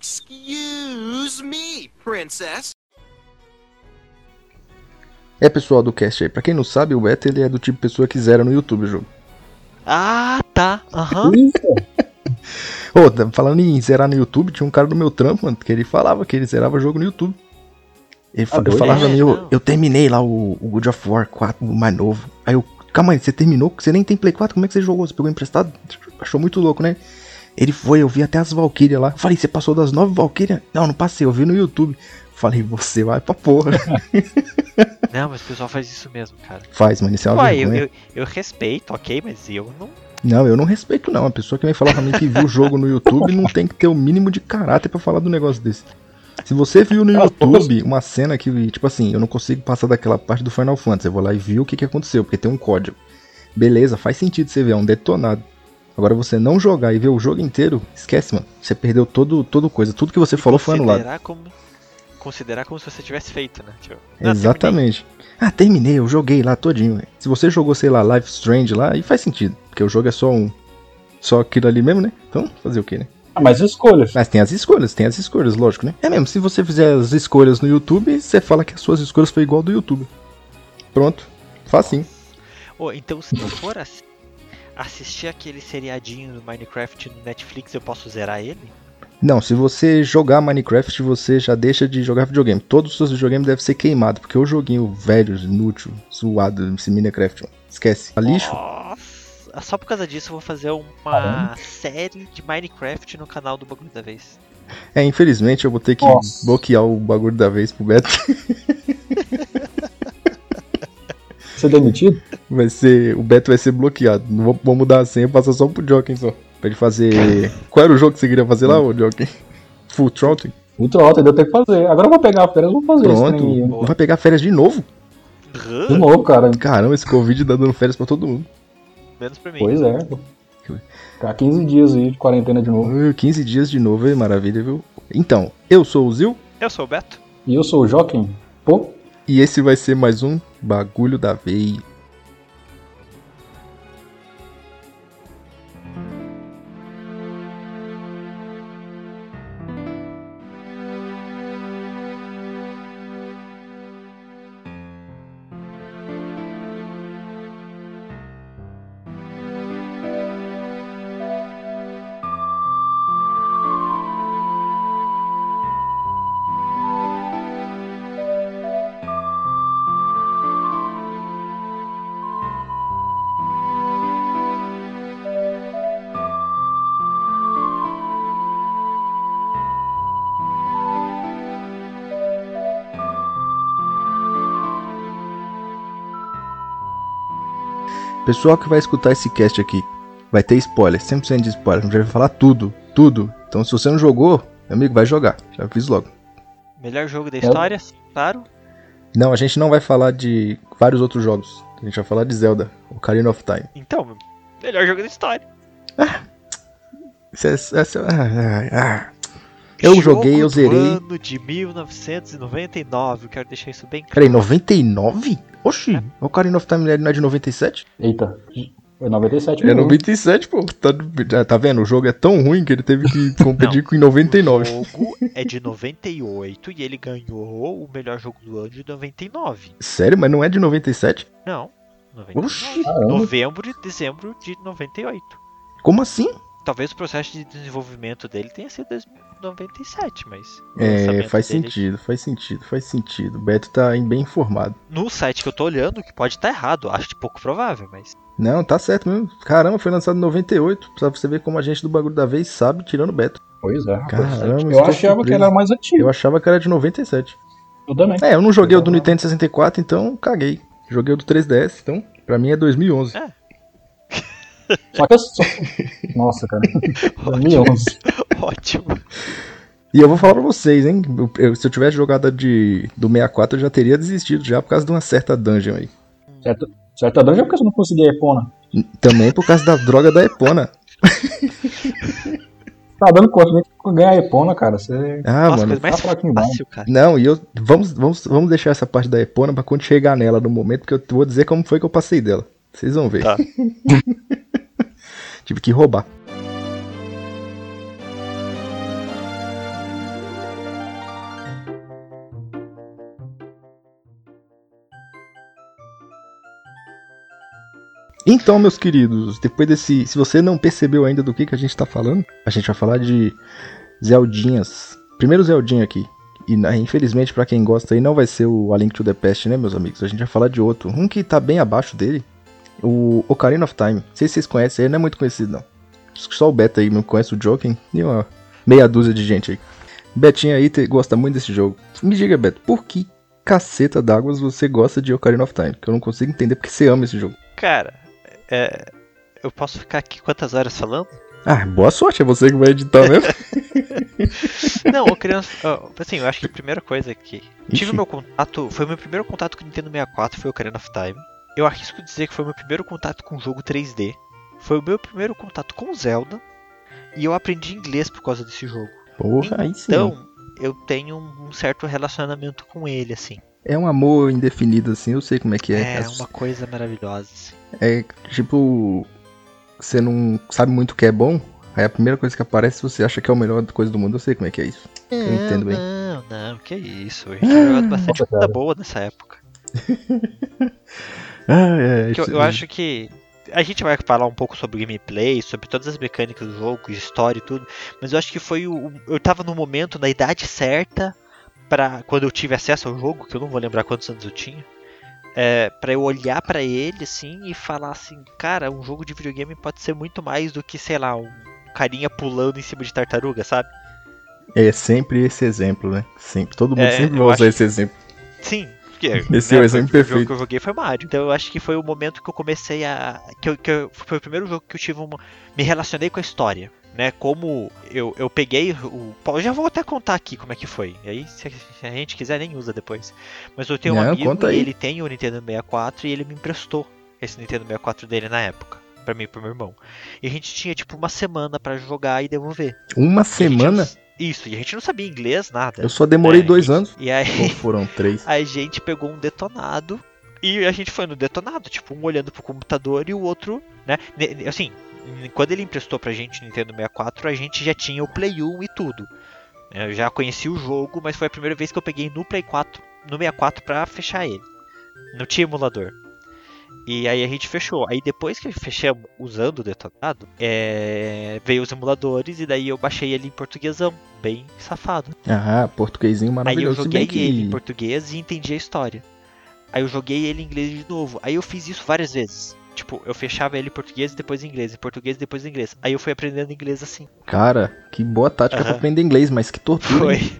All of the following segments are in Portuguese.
Excuse me, princess. É pessoal do cast aí, pra quem não sabe, o Beto ele é do tipo de pessoa que zera no YouTube o jogo. Ah, tá. Aham. Ô, tá falando em zerar no YouTube, tinha um cara do meu trampo, mano, que ele falava que ele zerava jogo no YouTube. Ele, Ah, falava pra É, mim, eu, eu terminei lá o, o God of War 4, o mais novo. Aí eu, calma aí, você terminou? Você nem tem Play 4? Como é que você jogou? Você pegou emprestado? Achou muito louco, né? Ele foi, eu vi até as Valkyrias lá. Falei, você passou das nove Valkyrias? Não, não passei, eu vi no YouTube. Falei, você vai pra porra. Não, mas o pessoal faz isso mesmo, cara. Faz, mano, isso é uma Ué, eu, eu, eu respeito, ok, mas eu não. Não, eu não respeito não. A pessoa que vem falar pra mim que viu o jogo no YouTube não tem que ter o mínimo de caráter pra falar do negócio desse. Se você viu no Ah, YouTube uma cena que, tipo assim, eu não consigo passar daquela parte do Final Fantasy, eu vou lá e vi o que, que aconteceu, porque tem um código. Beleza, faz sentido você ver, é um detonado. Agora você não jogar e ver o jogo inteiro, esquece, mano. Você perdeu todo, todo coisa. Tudo que você falou foi anulado. Considerar como, considerar como se você tivesse feito, né? Tipo, não, Exatamente. Ah, terminei, eu joguei lá todinho. velho. Se você jogou, sei lá, Life Strange lá, aí faz sentido. Porque o jogo é só um. Só aquilo ali mesmo, né? Então, fazer o quê, né? Ah, mas escolhas. Mas tem as escolhas, tem as escolhas, lógico, né? É mesmo, se você fizer as escolhas no YouTube, você fala que as suas escolhas foi igual do YouTube. Pronto. Facinho. Ô, então se eu for ass- assistir aquele seriadinho do Minecraft no Netflix, eu posso zerar ele? Não, se você jogar Minecraft, você já deixa de jogar videogame. Todos os seus videogames devem ser queimados, porque o joguinho velho, inútil, zoado, esse Minecraft, esquece. A lixo? Nossa, só por causa disso eu vou fazer uma Caramba. série de Minecraft no canal do Bagulho da Vez. É, infelizmente eu vou ter que Nossa. bloquear o bagulho da vez pro Beto. Ser demitido? Vai ser. O Beto vai ser bloqueado. Não vou, vou mudar a senha, passar só pro Joking só. Pra ele fazer. Qual era o jogo que você queria fazer lá, ô Joking? Full Throttle? Muito alto, ainda tem que fazer. Agora eu vou pegar a férias e vou fazer isso. Pronto. Boa. Vai pegar férias de novo? De novo, cara. Caramba, esse Covid tá dando férias pra todo mundo. Menos pra mim. Pois é. Ficar 15 dias aí de quarentena de novo. Uh, 15 dias de novo, é maravilha, viu? Então, eu sou o Zil Eu sou o Beto. E eu sou o Joaquim. Pô, e esse vai ser mais um Bagulho da Vez. Pessoal que vai escutar esse cast aqui, vai ter spoiler, 100% de spoiler. A gente vai falar tudo, tudo. Então, se você não jogou, meu amigo, vai jogar. Já fiz logo. Melhor jogo da história, claro. Não, a gente não vai falar de vários outros jogos. A gente vai falar de Zelda, Ocarina of Time. Então, melhor jogo da história. Esse é- esse é- ah, ah, ah. Eu Jogo joguei, eu zerei. ano de 1999, eu quero deixar isso bem claro. Peraí, 99? Oxi, Ocarina of Time não é de 97? eita. É 97 É mesmo. 97, pô. Tá, já tá vendo? O jogo é tão ruim que ele teve que competir com em 99. O jogo é de 98 e ele ganhou o melhor jogo do ano de 99. Sério, mas não é de 97? Não, 99. Oxi. Novembro e dezembro de 98. como assim? Talvez o processo de desenvolvimento dele tenha sido 97, mas. É, faz dele- sentido, faz sentido, faz sentido. O Beto tá bem informado. No site que eu tô olhando, que pode estar errado, acho de pouco provável, mas. Não, tá certo mesmo. Caramba, foi lançado em 98. Pra você ver como a gente do bagulho da vez sabe, tirando o Beto. Pois é. rapaz. Caramba, eu achava que surpreso. ele era mais antigo. Eu achava que era de 97. Eu também. É, eu não joguei o do Nintendo 64, então caguei. Joguei o do 3DS, então pra mim é 2011. É. Só que eu só... Nossa, cara. 2011. Ótimo. E eu vou falar pra vocês, hein? eu- eu- se eu tivesse jogado a de, do 64, eu já teria desistido já por causa de uma certa dungeon aí. Certo, certo dungeon é porque você não conseguia Epona. Também por causa da droga da Epona. Tá dando conta nem de ganhar Epona, cara. Você Ah, Nossa, mano. mais tá fácil, cara. Não, e eu. Vamos, vamos, vamos deixar essa parte da Epona pra quando chegar nela no momento, porque eu vou dizer como foi que eu passei dela. Vocês vão ver. Tá tive que roubar. Então, meus queridos, depois desse. Se você não percebeu ainda do que, que a gente está falando, a gente vai falar de Zeldinhas. Primeiro Zeldinha aqui. E né, infelizmente, para quem gosta aí, não vai ser o A Link to the Past, né, meus amigos? A gente vai falar de outro. Um que tá bem abaixo dele, o Ocarina of Time. Não sei se vocês conhecem, ele não é muito conhecido, não. Acho que Só o Beta aí não conhece o Joking. E uma meia dúzia de gente aí. Betinho aí te- gosta muito desse jogo. Me diga, Beto, por que caceta d'águas você gosta de Ocarina of Time? Que eu não consigo entender porque você ama esse jogo. Cara, é, eu posso ficar aqui quantas horas falando? Ah, boa sorte, é você que vai editar mesmo. Não, eu queria. ó, Assim, eu acho que a primeira coisa que. Tive Ixi. meu contato. Foi o meu primeiro contato com o Nintendo 64, foi o Ocarina of Time. Eu arrisco dizer que foi o meu primeiro contato com um jogo 3D. Foi o meu primeiro contato com Zelda. E eu aprendi inglês por causa desse jogo. Porra. Então, eu tenho um certo relacionamento com ele, assim. É um amor indefinido, assim, eu sei como é que é. É, uma coisa maravilhosa, assim. É tipo. Você não sabe muito o que é bom, aí a primeira coisa que aparece você acha que é a melhor coisa do mundo, eu sei como é que é isso. Eu entendo bem. Não, não, que isso. A gente tinha jogado bastante coisa boa nessa época. Ah, é, Que eu, eu acho que a gente vai falar um pouco sobre gameplay, sobre todas as mecânicas do jogo, história e tudo, mas eu acho que foi o eu tava no momento, na idade certa para quando eu tive acesso ao jogo, que eu não vou lembrar quantos anos eu tinha. É, para eu olhar pra ele assim e falar assim, cara, um jogo de videogame pode ser muito mais do que, sei lá, um carinha pulando em cima de tartaruga, sabe? É sempre esse exemplo, né? Sempre. Todo mundo É, sempre vai usar esse exemplo. Sim, porque Esse é o exemplo foi- O jogo perfeito. que eu joguei foi Mario. Então eu acho que foi o momento que eu comecei a. Que, eu, que eu- foi o primeiro jogo que eu tive uma. Me relacionei com a história. Né, como eu, eu peguei o. Eu já vou até contar aqui como é que foi. E aí, se a gente quiser, nem usa depois. Mas eu tenho um Não, amigo e aí. ele tem o Nintendo 64 e ele me emprestou esse Nintendo 64 dele na época. Pra mim e pro meu irmão. E a gente tinha tipo uma semana pra jogar e devolver. Uma gente semana? não- Isso, e a gente não sabia inglês, nada. Eu só demorei É, dois e- anos. E aí. Ou foram três? a gente pegou um detonado e a gente foi no detonado, tipo, um olhando pro computador e o outro, né? Assim, quando ele emprestou pra gente o Nintendo 64, a gente já tinha o Play 1 e tudo. Eu já conhecia o jogo, mas foi a primeira vez que eu peguei no Play 4, no 64 pra fechar ele. Não tinha emulador. E aí a gente fechou. Aí depois que fechamos usando o detonado, é, veio os emuladores e daí eu baixei ele em portuguesão, bem safado. Ah, portuguesinho Aí eu maravilhoso. Joguei bem ele em que. português e entendi a história. Aí eu joguei ele em inglês de novo. Aí eu fiz isso várias vezes. Tipo, eu fechava ele em português e depois em inglês, em português e depois em inglês. Aí eu fui aprendendo inglês assim. Cara, que boa tática pra Aham. aprender inglês, mas que tortura. Foi.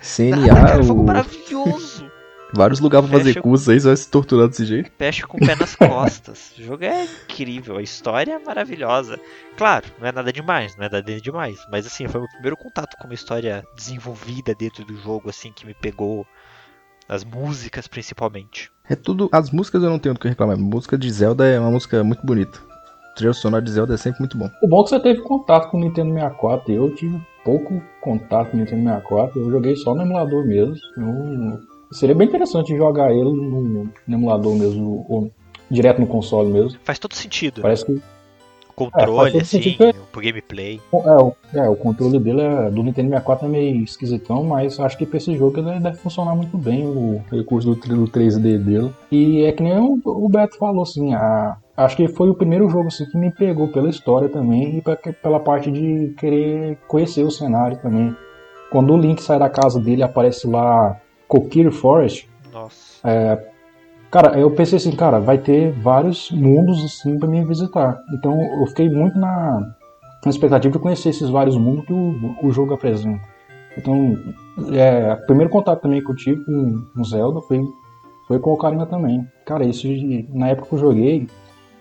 CNA, cara, foi o... maravilhoso. Vários lugares pra fazer Fecha- curso aí, você vai se torturar desse jeito. Peixe com o pé nas costas. O jogo é incrível, a história é maravilhosa. Claro, não é nada demais, não é nada demais. Mas assim, foi o meu primeiro contato com uma história desenvolvida dentro do jogo, assim, que me pegou. As músicas, principalmente. É tudo. As músicas eu não tenho do que reclamar. A música de Zelda é uma música muito bonita. O trilha sonora de Zelda é sempre muito bom. O bom é que você teve contato com o Nintendo 64. Eu tive pouco contato com o Nintendo 64. Eu joguei só no emulador mesmo. Eu- Seria bem interessante jogar ele no, no emulador mesmo, ou direto no console mesmo. Faz todo sentido. Parece que Controle, todo assim, sentido. pro gameplay. é, o, é, o controle dele é, do Nintendo 64 é meio esquisitão, mas acho que pra esse jogo ele deve funcionar muito bem o recurso do, do 3D dele. E é que nem o, o Beto falou, assim, a, acho que foi o primeiro jogo assim, que me pegou pela história também e pra- pela parte de querer conhecer o cenário também. Quando o Link sai da casa dele aparece lá Kokiri Forest, Nossa. Cara, eu pensei assim, cara, vai ter vários mundos assim pra mim visitar. Então eu fiquei muito na, na expectativa de conhecer esses vários mundos que o, o jogo apresenta. Então, é, o primeiro contato também que eu tive com, com Zelda foi, foi com o Ocarina também. Cara, isso na época que eu joguei,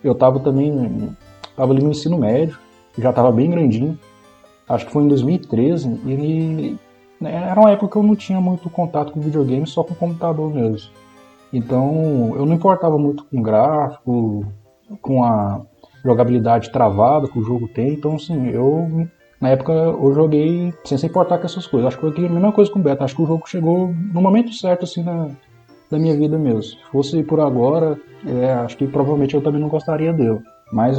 eu tava também, tava ali no ensino médio, já tava bem grandinho. Acho que foi em 2013 e era uma época que eu não tinha muito contato com videogame, só com computador mesmo. Então, eu não importava muito com gráfico, com a jogabilidade travada que o jogo tem. Então, assim, eu na época eu joguei sem se importar com essas coisas. Acho que foi a mesma coisa com o Beta. Acho que o jogo chegou no momento certo, assim, na, da minha vida mesmo. Se fosse por agora, é, acho que provavelmente eu também não gostaria dele. Mas,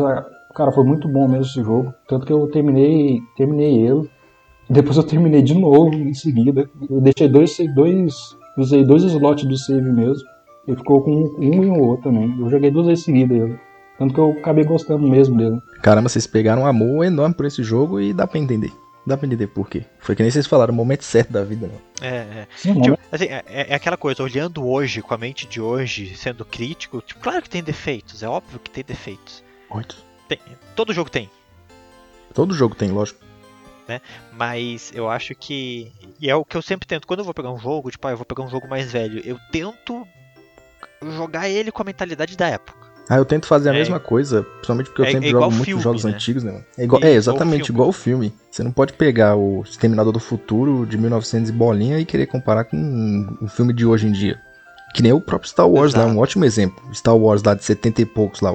cara, foi muito bom mesmo esse jogo. Tanto que eu terminei, terminei ele. Depois eu terminei de novo em seguida. Eu deixei dois, dois usei dois slots do save mesmo. E ficou com um e um outro também. Eu joguei duas vezes seguidas ele. Tanto que eu acabei gostando mesmo dele. Caramba, vocês pegaram um amor enorme por esse jogo e dá pra entender. Dá pra entender por quê. Foi que nem vocês falaram, o momento certo da vida, não. É, é. Sim, Tipo, não, assim, é, é aquela coisa, olhando hoje, com a mente de hoje, sendo crítico, tipo, claro que tem defeitos, é óbvio que tem defeitos. Muito. Tem- todo jogo tem. Todo jogo tem, lógico. Mas eu acho que. E é o que eu sempre tento. Quando eu vou pegar um jogo, tipo, ah, eu vou pegar um jogo mais velho, eu tento jogar ele com a mentalidade da época. Ah, eu tento fazer a É- mesma coisa, principalmente porque eu é- sempre é jogo muitos filme, jogos né? antigos, né? mano? É, igual, é exatamente igual o filme. Você não pode pegar o Exterminador do Futuro de 1900 e bolinha e querer comparar com um, um filme de hoje em dia. Que nem o próprio Star Wars lá, é um Exato. ótimo exemplo. Star Wars lá de 70 e poucos lá.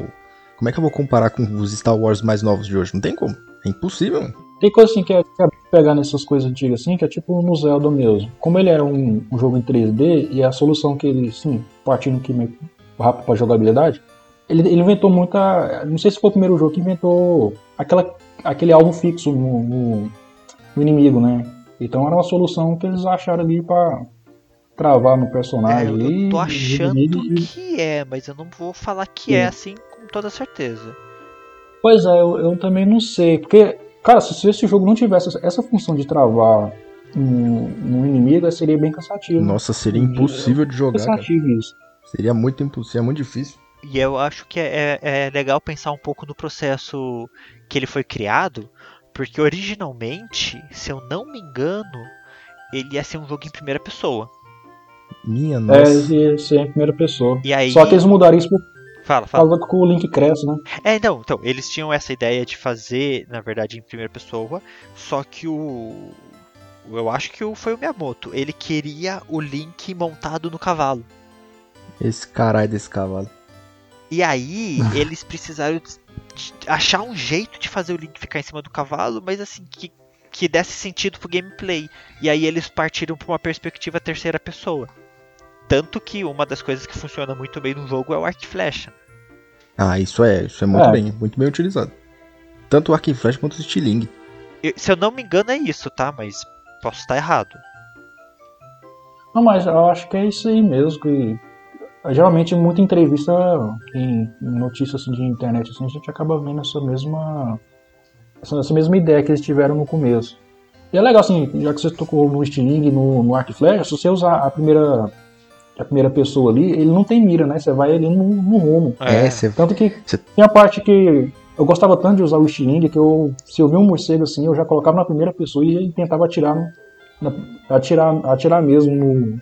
Como é que eu vou comparar com os Star Wars mais novos de hoje? Não tem como. É impossível. Tem coisa assim que é, que é pegar nessas coisas antigas assim, que é tipo no Zelda mesmo. Como ele era um, um jogo em 3D e a solução que ele, sim, partindo que meio rápido pra jogabilidade, ele, ele inventou muita. Não sei se foi o primeiro jogo que inventou aquela, aquele alvo fixo no, no- no inimigo, né? Então era uma solução que eles acharam ali pra travar no É, personagem. eu, ali, eu tô achando e- que é, mas eu não vou falar que é assim com toda certeza. Pois é, eu, eu também não sei. Porque, cara, se, se esse jogo não tivesse essa, função de travar no, no inimigo, seria bem cansativo. Nossa, seria Uhum. impossível de jogar, cara. cansativo isso. Seria muito impossível, é muito difícil. E eu acho que é, é- é legal pensar um pouco no processo que ele foi criado, porque originalmente, se eu não me engano, ele ia ser um jogo em primeira pessoa. Minha É, nossa. esse, esse é em primeira pessoa. E aí. Só que eles mudaram isso por Fala, fala. causa que o Link cresce, né? É, então, então, eles tinham essa ideia de fazer, na verdade, em primeira pessoa, só que o. Eu acho que o- foi o Miyamoto. Ele queria o Link montado no cavalo. Esse caralho desse cavalo. E aí, eles precisaram achar um jeito de fazer o Link ficar em cima do cavalo, mas assim, que, que desse sentido pro gameplay. E aí eles partiram pra uma perspectiva terceira pessoa. Tanto que uma das coisas que funciona muito bem no jogo é o arco e flecha. Ah, isso é, isso é muito É. bem, muito bem utilizado. Tanto o arco e flecha quanto o estilingue. Eu- se eu não me engano é isso, tá? Mas posso estar errado. Não, mas eu acho que é isso aí mesmo. Que, geralmente, muita entrevista em, notícias assim, de internet, assim, a gente acaba vendo essa mesma, essa, essa mesma ideia que eles tiveram no começo. E é legal, assim, já que você tocou no Stiling no, no Arc e Flash, se você usar a primeira, a primeira pessoa ali, ele não tem mira, né? Você vai ali no, no rumo. É, você Tanto que Você- tem a parte que eu gostava tanto de usar o Stiling que eu, se eu vi um morcego assim, eu já colocava na primeira pessoa e tentava atirar, na- atirar, atirar mesmo no,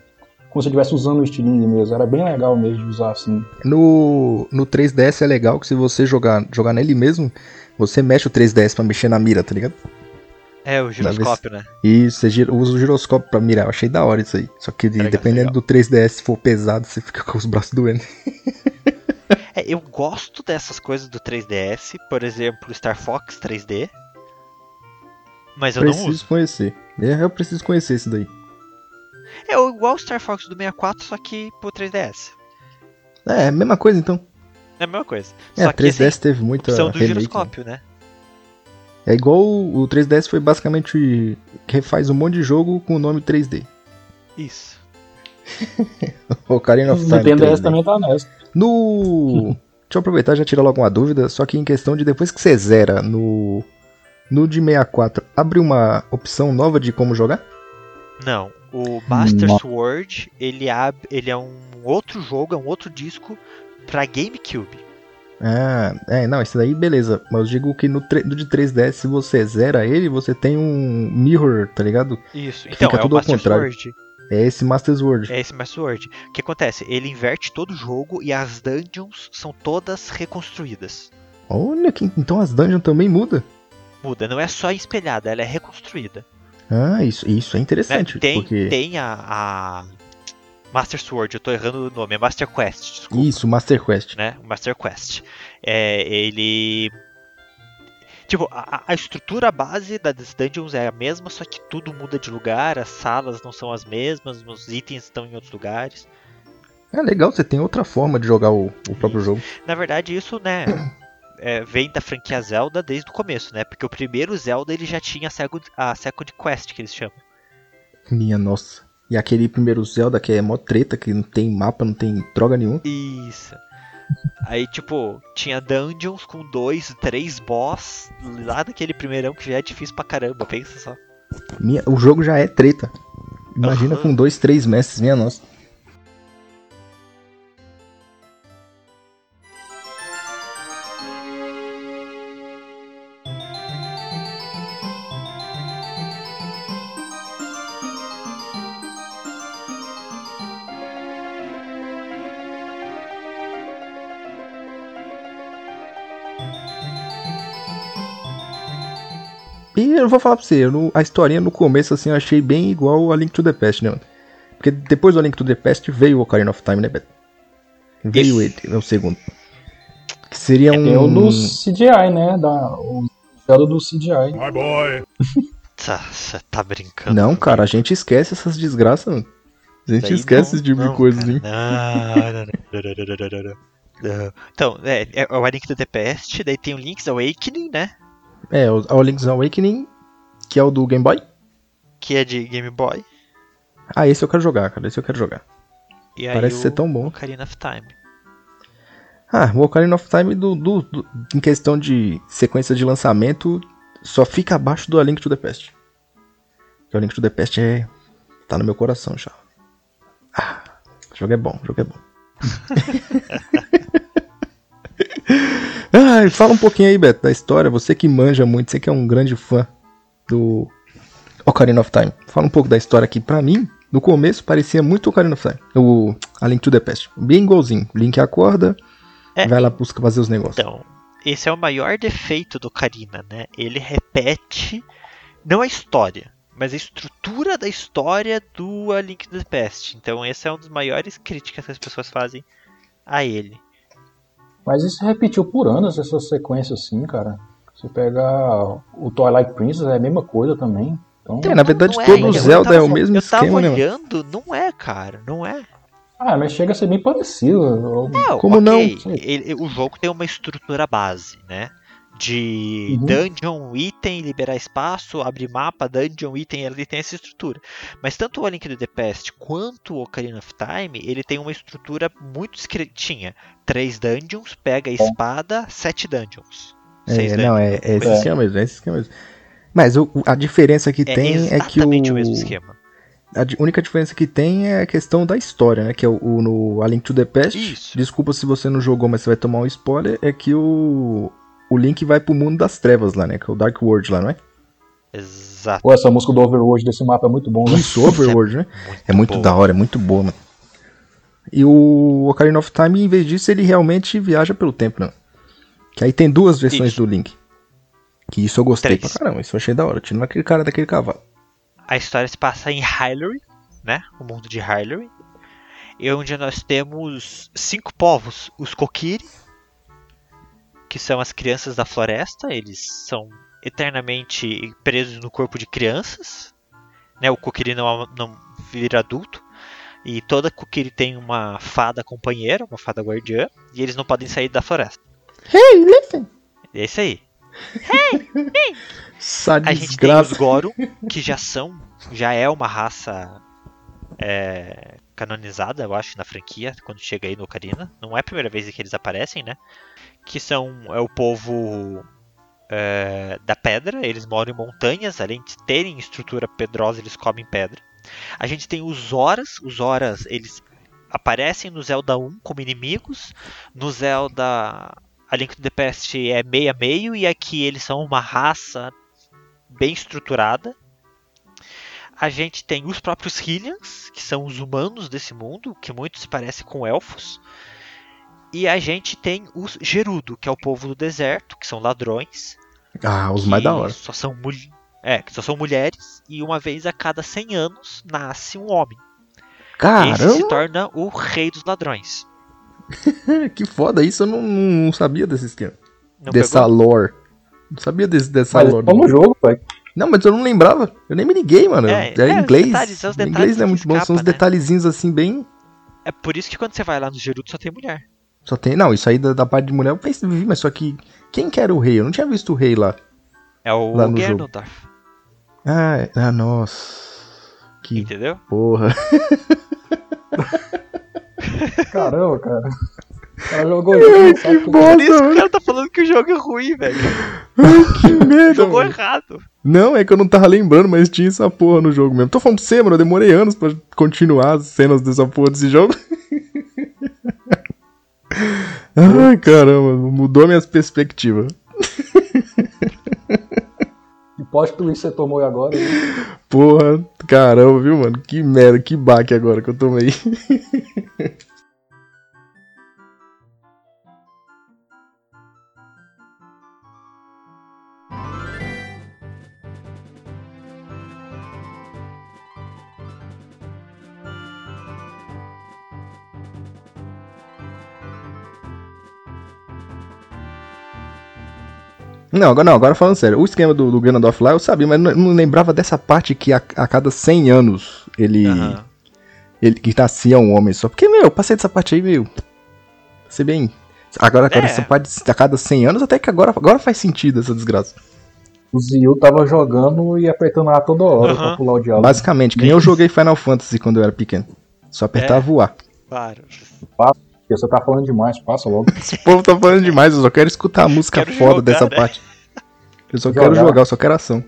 como se eu estivesse usando o Stiling mesmo. Era bem legal mesmo de usar assim. No, no 3DS é legal que se você jogar, jogar nele mesmo, você mexe o 3DS pra mexer na mira, tá ligado? É, o giroscópio, né? E você gira- usa o giroscópio pra mirar. Eu achei da hora isso aí. Só que dependendo legal. do 3DS, se for pesado, você fica com os braços doendo. É, eu gosto dessas coisas do 3DS, por exemplo, Star Fox 3D. Mas eu preciso não uso. conhecer. É, eu preciso conhecer isso daí. É igual o Star Fox do 64, só que pro 3DS. É, mesma coisa então. É a mesma coisa. É, só o que 3DS assim, teve muita opção do remake. né? giroscópio, né? É igual o o 3DS foi basicamente refaz um monte de jogo com o nome 3D. Isso. Ocarina of O Time Nintendo 3D. DS também tá nessa. No. Deixa eu aproveitar e já tirar logo uma dúvida, só que em questão de depois que você zera no. No de 64, abre uma opção nova de como jogar? Não, o Master Não. Sword, ele, ab... ele é um outro jogo, é um outro disco pra GameCube. Ah, é, não, isso daí beleza. Mas eu digo que no, no de 3DS, se você zera ele, você tem um mirror, tá ligado? Isso. Que Então, fica é o tudo ao Master contrário. Sword. É esse Master Sword. É esse Master Sword. O que acontece? Ele inverte todo o jogo e as dungeons são todas reconstruídas. Olha, que, então as dungeons também mudam. Muda, não é só espelhada, ela é reconstruída. Ah, isso, isso é né? interessante. Tem, porque... tem a, a Master Sword, eu tô errando o nome, é Master Quest, desculpa. Isso, Master Quest. né? Master Quest. É, ele. Tipo, a, a estrutura base das dungeons é a mesma, só que tudo muda de lugar, as salas não são as mesmas, os itens estão em outros lugares. É legal, você tem outra forma de jogar o, o próprio jogo. Na verdade, isso, né, é, vem da franquia Zelda desde o começo, né? Porque o primeiro Zelda ele já tinha a Second, a Second Quest, que eles chamam. Minha nossa. E aquele primeiro Zelda que é mó treta, que não tem mapa, não tem droga nenhuma. Isso. Aí, tipo, tinha dungeons com dois, três boss lá daquele primeirão que já é difícil pra caramba, pensa só. Minha- o jogo já é treta. Imagina Aham. com dois, três mestres, minha nossa. E eu vou falar pra você, no, a historinha no começo, assim, eu achei bem igual a Link to the Past, né? Porque depois do Link to the Past veio o Ocarina of Time, né, Beto? Veio ele, é o segundo. Que seria um. É o do CGI, né? Da, o Zelda do CGI. Bye boy! tá, você tá brincando. Não, cara, a gente esquece essas desgraças, mano. A gente Daí esquece não, tipo de mil coisas, hein? Então, é, é o Link to the Past, daí tem o Link's Awakening, né? É, o Link's Awakening, que é o do Game Boy. Que é de Game Boy. Ah, esse eu quero jogar, cara, esse eu quero jogar. E Parece ser tão bom. Ocarina of Time. Ah, o Ocarina of Time, do, do- do- em questão de sequência de lançamento, só fica abaixo do A Link to the Past. Porque o Link to the Past é... tá no meu coração já. Ah, o jogo é bom, o jogo é bom. ah, fala um pouquinho aí, Beto, da história. Você que manja muito, você que é um grande fã do Ocarina of Time. Fala um pouco da história aqui. Pra mim, no começo, parecia muito Ocarina of Time. O A Link to the Past. Bem igualzinho. Link acorda, É. vai lá busca fazer os negócios. Então, esse é o maior defeito do Ocarina, né? Ele repete, não a história, mas a estrutura da história do A Link to the Past. Então, esse é um dos maiores críticas que as pessoas fazem a ele. Mas isso repetiu por anos, essa sequência assim, cara. Você pega o Twilight Princess, é a mesma coisa também. Então, É, na verdade, Não todo eu Zelda tava- é o mesmo Eu tava esquema, né? mano? olhando, não é, cara, não é. Ah, mas chega a ser bem parecido. Eu- Não, Como não? ok, Sim. ele- o jogo tem uma estrutura base, né? De Uhum. dungeon, item, liberar espaço, abrir mapa, dungeon, item, ele tem essa estrutura. Mas tanto o A Link to the Past quanto o Ocarina of Time, ele tem uma estrutura muito discretinha. Três dungeons, pega a espada, sete dungeons. Seis É, dungeons. não, é, é esse É. esquema mesmo, é esse esquema mesmo. Mas o- a diferença que É tem é que o. exatamente o mesmo esquema. A única diferença que tem é a questão da história, né? Que é o, o- no A Link to the Past. Isso. Desculpa se você não jogou, mas você vai tomar um spoiler. É que o. O Link vai pro mundo das trevas lá, né? Que é o Dark World lá, não é? Exato. Pô, essa música do Overworld desse mapa é muito bom, né? Isso, Overworld, né? É muito boa. da hora, é muito boa, mano. E o Ocarina of Time, em vez disso, ele realmente viaja pelo tempo, né? Que aí tem duas versões Isso. do Link. Que isso eu gostei Três. pra caramba, isso eu achei da hora. Tirando aquele cara daquele cavalo. A história se passa em Hyleri, né? O mundo de Hyleri. E onde nós temos cinco povos. Os Kokiri, que são as crianças da floresta. Eles são eternamente presos no corpo de crianças. Né? O Kokiri não, não vira adulto. E toda Kokiri tem uma fada companheira, uma fada guardiã. E eles não podem sair da floresta. Hey, listen! É isso aí. Essa A gente tem os. Goron, que já são, já é uma raça é, canonizada, eu acho, na franquia, quando chega aí no Ocarina. Não é a primeira vez que eles aparecem, né? Que são é o povo é, da pedra, eles moram em montanhas, além de terem estrutura pedrosa, eles comem pedra. A gente tem os Zoras, os Zoras, eles aparecem no Zelda 1 como inimigos, no Zelda A Link to the Past é meio a meio, e aqui eles são uma raça bem estruturada. A gente tem os próprios Hylians, que são os humanos desse mundo, que muito se com elfos. E a gente tem os Gerudo, que é o povo do deserto, que são ladrões. Ah, os que mais da hora. Só são, é, que só são mulheres, e uma vez a cada 100 anos nasce um homem. Esse se Caramba, torna o rei dos ladrões. que foda isso, eu não, não sabia desse esquema. Não dessa pegou? lore. Não sabia desse, dessa Mas lore. no jogo, pai. Não, mas eu não lembrava. Eu nem me liguei, mano. É, É, é, inglês. detalhes, são os inglês não é muito bom, são escapa, uns né? detalhezinhos assim, bem. É por isso que quando você vai lá no Gerudo só tem mulher. Só tem. Não, isso aí da, da parte de mulher eu pensei, vi, mas só que. Quem que era o rei? Eu não tinha visto o rei lá. É o Lá no Ganondorf, Ah, é- ah nossa. Que entendeu? porra. Caramba, cara. Ela jogou sabe que que- bosta. Por isso que mano. o cara tá falando que o jogo é ruim, velho. Que merda, Jogou mano. errado. Não, é que eu não tava lembrando, mas tinha essa porra no jogo mesmo. Tô falando pra você, mano, eu demorei anos pra continuar as cenas dessa porra desse jogo. Ai, caramba, mudou minhas perspectivas. Que twist você tomou agora? hein? Porra, caramba, viu, mano? Que merda, que baque agora que eu tomei. Não, agora, não, agora falando sério, o esquema do, do Ganondorf lá eu sabia, mas não, não lembrava dessa parte que a, a cada 100 anos ele, Aham. ele que nascia um homem só. Porque, meu, eu passei dessa parte aí, meu. Ser bem. Agora, agora É. essa parte a cada 100 anos, até que agora, agora faz sentido essa desgraça. O Zio tava jogando e apertando A toda hora Aham. pra pular o diálogo. Basicamente, que nem eu joguei Final Fantasy quando eu era pequeno. Só apertava É. voar. Claro. Porque Você tá falando demais, passa logo. Esse povo tá falando demais, eu só quero escutar a música Quero foda jogar, dessa né? parte. Eu só Jogar. quero jogar, eu só quero ação.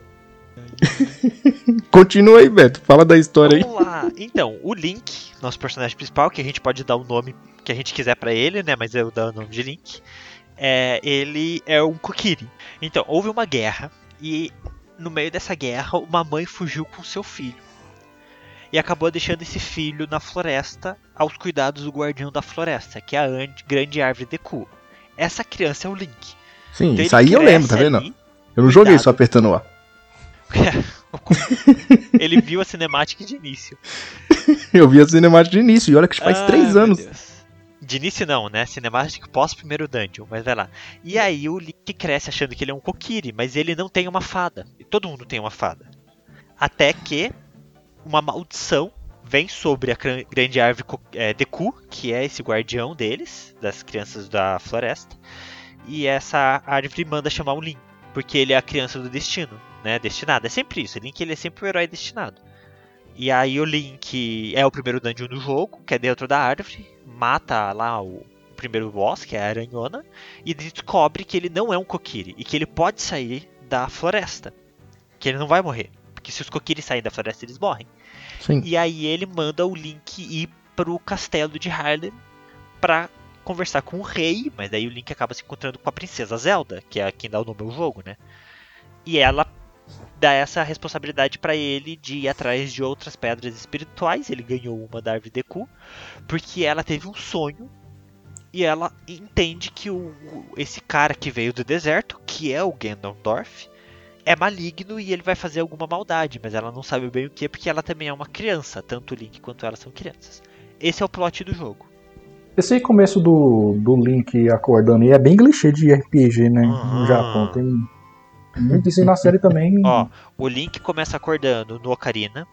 Continua aí, Beto. Fala da história aí. Vamos lá. Então, o Link, nosso personagem principal, que a gente pode dar o nome que a gente quiser pra ele, né? Mas eu dar o nome de Link. É, ele é um Kokiri. Então, houve uma guerra e no meio dessa guerra, uma mãe fugiu com seu filho. E acabou deixando esse filho na floresta aos cuidados do guardião da floresta, que é a an- grande árvore Deku. Essa criança é o Link. Sim, Então isso aí eu lembro, tá vendo? ali, Eu não joguei cuidado. só apertando o A. ele viu a cinemática de início. Eu vi a cinemática de início, e olha que faz Ah, três anos. Deus. De início não, né? Cinemática pós primeiro dungeon, mas vai lá. E aí o Link cresce achando que ele é um Kokiri, mas ele não tem uma fada. E todo mundo tem uma fada. Até que uma maldição vem sobre a grande árvore é, Deku, que é esse guardião deles, das crianças da floresta. E essa árvore manda chamar o Link, porque ele é a criança do destino, né? Destinado. É sempre isso. O Link ele é sempre o herói destinado. E aí o Link é o primeiro dungeon do jogo, que é dentro da árvore, mata lá o primeiro boss, que é a aranhona, e descobre que ele não é um Kokiri e que ele pode sair da floresta. Que ele não vai morrer. Porque se os Kokiri saírem da floresta, eles morrem. Sim. E aí ele manda o Link ir pro castelo de Harlem pra conversar com o rei, mas daí o Link acaba se encontrando com a princesa Zelda, que é quem dá o nome ao jogo, né? E ela dá essa responsabilidade pra ele de ir atrás de outras pedras espirituais. Ele ganhou uma da árvore Deku, porque ela teve um sonho e ela entende que o- esse cara que veio do deserto, que é o Ganondorf, é maligno e ele vai fazer alguma maldade, mas ela não sabe bem o que, porque ela também é uma criança, tanto o Link quanto ela são crianças. Esse é o plot do jogo. Esse começo do, do Link acordando aí é bem clichê de RPG, né? Aham. No Japão. Tem muito isso aí na série também. Ó, o Link começa acordando no Ocarina,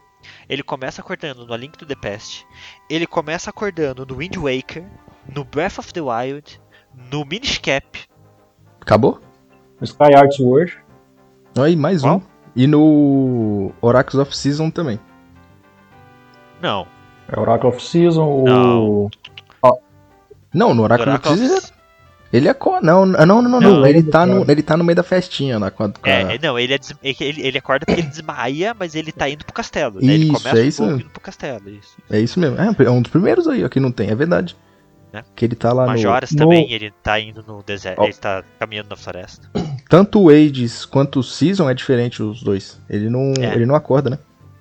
ele começa acordando no A Link to the Past, ele começa acordando no Wind Waker, no Breath of the Wild, no Minish Cap, Acabou? Sky Arts World. Aí, mais Qual? um. E no Oracles of Season também. não, É Oracle of Season. O... Não. Não, no Oracle of Oracle of- Season ele é co... não, não, não, não, não. Ele, tá no, ele tá no meio da festinha lá com a... com a- É, não, ele, é des- ele, ele acorda porque ele desmaia, mas ele tá indo pro castelo. né? Ele Isso, começa é isso indo pro castelo, isso. É isso mesmo. É, é um dos primeiros aí, ó, que não tem, é verdade. Né? Que ele tá lá Majoras no- também, ele tá indo no deserto, Ó. ele tá caminhando na floresta. Tanto o Ages quanto o Season é diferente os dois. Ele não, É. ele não acorda, né?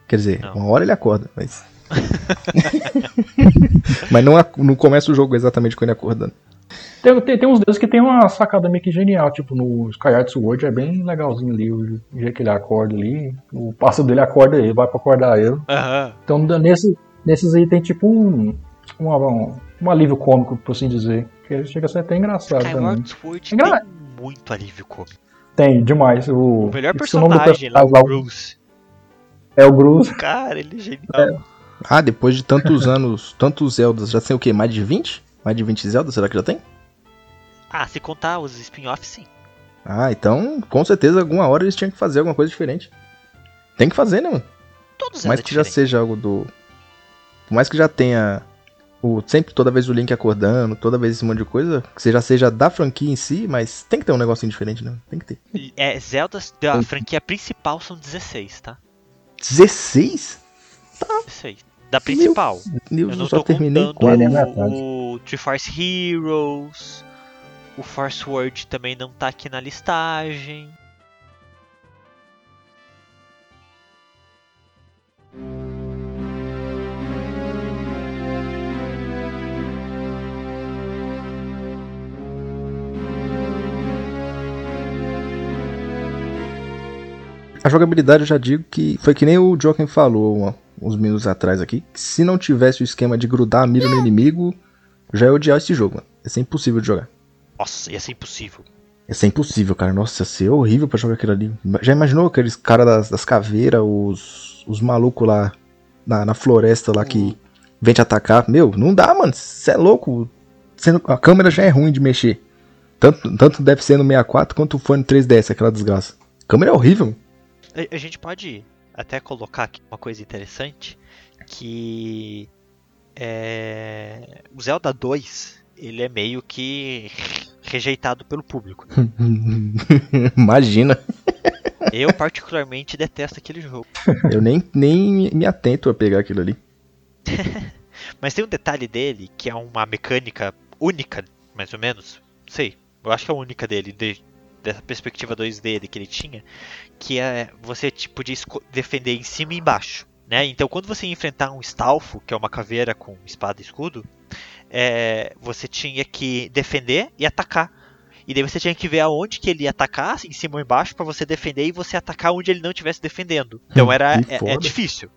Quer dizer, Não. uma hora ele acorda, mas... mas não, não começa o jogo exatamente com ele acordando. Tem, tem, tem uns deles que tem uma sacada meio que genial. Tipo, no Sky Arts World é bem legalzinho ali. O jeito que ele acorda ali. O passo dele acorda ele, vai pra acordar ele. Aham. Então nesse, nesses aí tem tipo um. Uma, um, um alívio cômico, por assim dizer. Que chega a ser até engraçado também. Skyward Sword Engra- tem muito alívio cômico. Tem, demais. O, O melhor esqueci o personagem lá, o personagem Bruce. É o Bruce. Cara, ele é genial. Ah, depois de tantos anos, tantos Zeldas, já tem o quê? Mais de 20? Mais de 20 Zeldas, será que já tem? Ah, se contar os spin-offs, sim. Ah, então, com certeza, alguma hora eles tinham que fazer alguma coisa diferente. Tem que fazer, né, mano? Todos Por mais que já seja algo do. Por mais que já tenha o, sempre, toda vez o Link acordando, toda vez esse monte de coisa, que seja seja da franquia em si, mas tem que ter um negocinho diferente, né? Tem que ter. É, Zelda da franquia principal são 16, tá? 16? 16. Da principal. Deus, Eu eu não só tô terminei contando o, o Triforce Heroes. O Force Word também não tá aqui na listagem. A jogabilidade eu já digo que foi que nem o Joaquim falou uma- uns minutos atrás aqui, que se não tivesse o esquema de grudar a mira no inimigo, já ia odiar esse jogo, mano. Ia ser impossível de jogar. Nossa, ia ser impossível. Ia ser impossível, cara. Nossa, ia ser horrível pra jogar aquilo ali. Já imaginou aqueles caras das, das caveiras, os, os malucos lá na, na floresta lá que vem te atacar? Meu, não dá, mano. Você é louco. Sendo- a câmera já é ruim de mexer. Tanto, tanto deve ser no 64 quanto foi no 3DS, aquela desgraça. A câmera é horrível. A, a gente pode até colocar aqui uma coisa interessante, que é, o Zelda 2, ele é meio que rejeitado pelo público. Imagina. Eu particularmente detesto aquele jogo. Eu nem, nem me- me atento a pegar aquilo ali. Mas tem um detalhe dele que é uma mecânica única, mais ou menos. Não sei, eu acho que é a única dele, de- dessa perspectiva 2D que ele tinha, que é você tipo podia esco- defender em cima e embaixo. Né? Então quando você ia enfrentar um Stalfo, que é uma caveira com espada e escudo, é, você tinha que defender e atacar. E daí você tinha que ver aonde que ele ia atacar, em cima ou embaixo, pra você defender e você atacar onde ele não estivesse defendendo. Então Hum, era é- é difícil.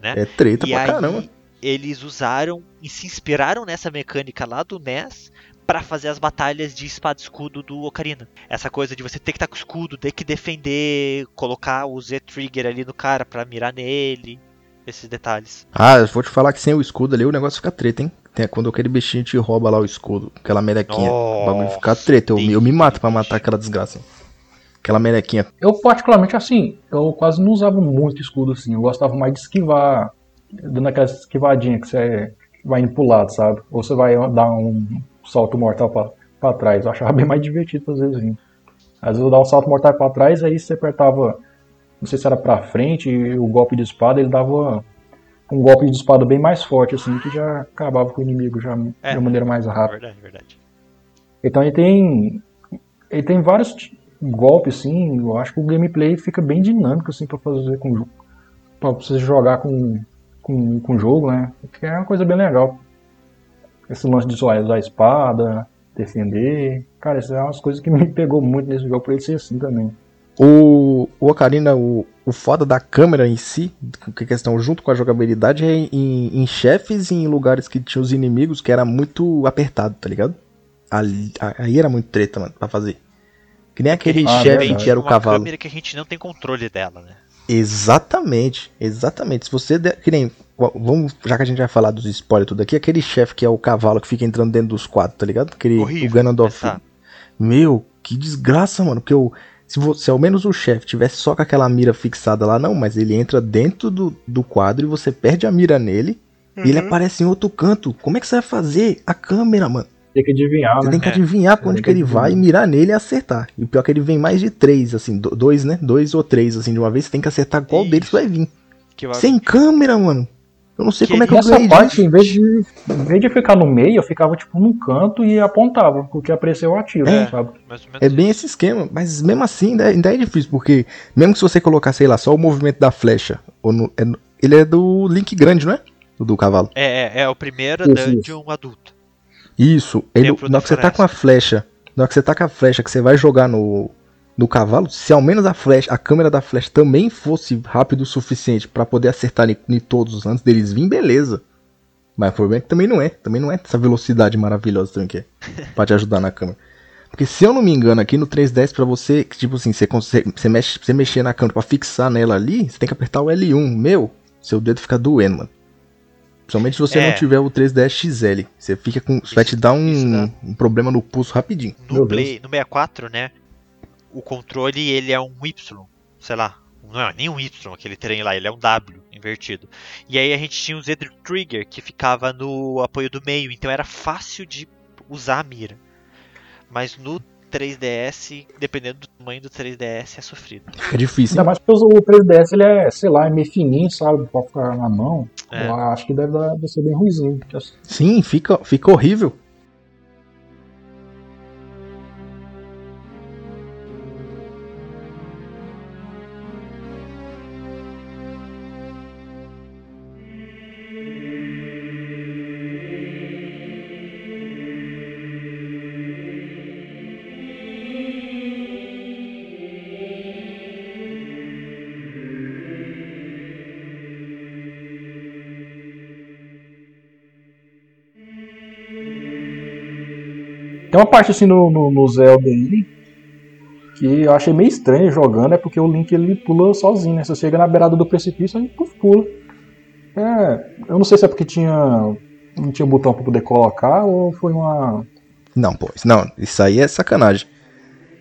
Né? É treta E pra aí, caramba. eles usaram e se inspiraram nessa mecânica lá do NES pra fazer as batalhas de espada e escudo do Ocarina. Essa coisa de você ter que estar com o escudo, ter que defender, colocar o Z-Trigger ali no cara pra mirar nele, esses detalhes. Ah, eu vou te falar que sem o escudo ali o negócio fica treta, hein? Tem, quando aquele bichinho te rouba lá o escudo, aquela melequinha. o bagulho fica Nossa, treta. Eu, me- eu me mato pra Deus. matar aquela desgraça. Aquela melequinha. Eu, particularmente, assim, eu quase não usava muito escudo, assim. Eu gostava mais de esquivar, dando aquela esquivadinha que você vai indo pro lado, sabe? Ou você vai dar um salto mortal pra, pra trás. Eu achava bem mais divertido às vezes. Assim. Às vezes eu dava um salto mortal pra trás, aí você apertava, não sei se era pra frente, e o golpe de espada, ele dava um golpe de espada bem mais forte, assim, que já acabava com o inimigo já É. de uma maneira mais rápida. Verdade, verdade. Então ele tem. Ele tem vários golpes, assim. Eu acho que o gameplay fica bem dinâmico, assim, pra fazer com o jogo. Pra você jogar com, com, com o jogo, né? Que é uma coisa bem legal. Esse lance de usar usar a espada, defender. Cara, isso é umas coisas que me pegou muito nesse jogo, por ele ser assim também. O, o Ocarina, o, o foda da câmera em si, que questão junto com a jogabilidade, é em, em chefes e em lugares que tinha os inimigos que era muito apertado, tá ligado? Ali, aí era muito treta, mano, pra fazer. Que nem aquele Ah, chefe que era o cavalo. câmera que a gente não tem controle dela, né? Exatamente, exatamente. Se você der, que nem, vamos, já que a gente vai falar dos spoilers tudo aqui, aquele chefe que é o cavalo que fica entrando dentro dos quadros, tá ligado? Aquele Horrível, o Ganondorf. tá. Meu, que desgraça, mano, porque eu se, vo- se ao menos o chefe tivesse só com aquela mira fixada lá, não, mas ele entra dentro do, do quadro e você perde a mira nele e ele aparece em outro canto. Como é que você vai fazer? A câmera, mano. Tem que adivinhar, Você né? tem que É. adivinhar pra Você onde que que ele vai, mirar nele e acertar. E o pior é que ele vem mais de três, assim, do- dois, né? Dois ou três, assim, de uma vez. Você tem que acertar qual Isso. deles vai vir. Que vai- Sem câmera, mano. Eu não sei Que como é que eu ganhei parte, disso. em vez, de, em vez de ficar no meio, eu ficava tipo num canto e apontava. Porque apareceu o atiro, É. sabe? menos É bem isso. esse esquema, mas mesmo assim ainda, ainda é difícil, porque mesmo que se você colocar, sei lá, só o movimento da flecha, ou no- é ele é do Link grande, não é? O do cavalo. É, é, é o primeiro Isso, dungeon adulto. Isso, ele, na hora que você tá com a flecha, na hora que você tá com a flecha que você vai jogar no, no cavalo, se ao menos a flecha, a câmera da flecha também fosse rápido o suficiente pra poder acertar em, em todos antes deles virem, beleza. Mas o problema é que também não é, também não é essa velocidade maravilhosa também que é, pra te ajudar na câmera. Porque se eu não me engano, aqui no 3DS pra você, tipo assim, você consegue, você mexe, você mexer na câmera pra fixar nela ali, você tem que apertar o L1. Meu, seu dedo fica doendo, mano. Principalmente se você É. não tiver o 3DS XL. Você fica com. Isso vai te dar um, dá. um problema no pulso rapidinho. No, Play, no 64, né? O controle ele é um Y, sei lá, não é nem um Y aquele trem lá, ele é um W invertido. E aí a gente tinha o Z Trigger que ficava no apoio do meio, então era fácil de usar a mira. Mas no 3DS, dependendo do tamanho do 3DS, é sofrido. É difícil. Ainda mais porque o 3DS ele é, sei lá, é meio fininho, sabe? Pra ficar na mão. É. Eu acho que deve, dar- deve ser bem assim, Sim, fica, fica horrível. Tem uma parte assim no, no, no Zelda aí que eu achei meio estranho jogando, é porque o Link ele pula sozinho, né? Você chega na beirada do precipício e puf, pula. É, eu não sei se é porque tinha não tinha botão pra poder colocar ou foi uma. Não, pô, isso- não, isso aí é sacanagem.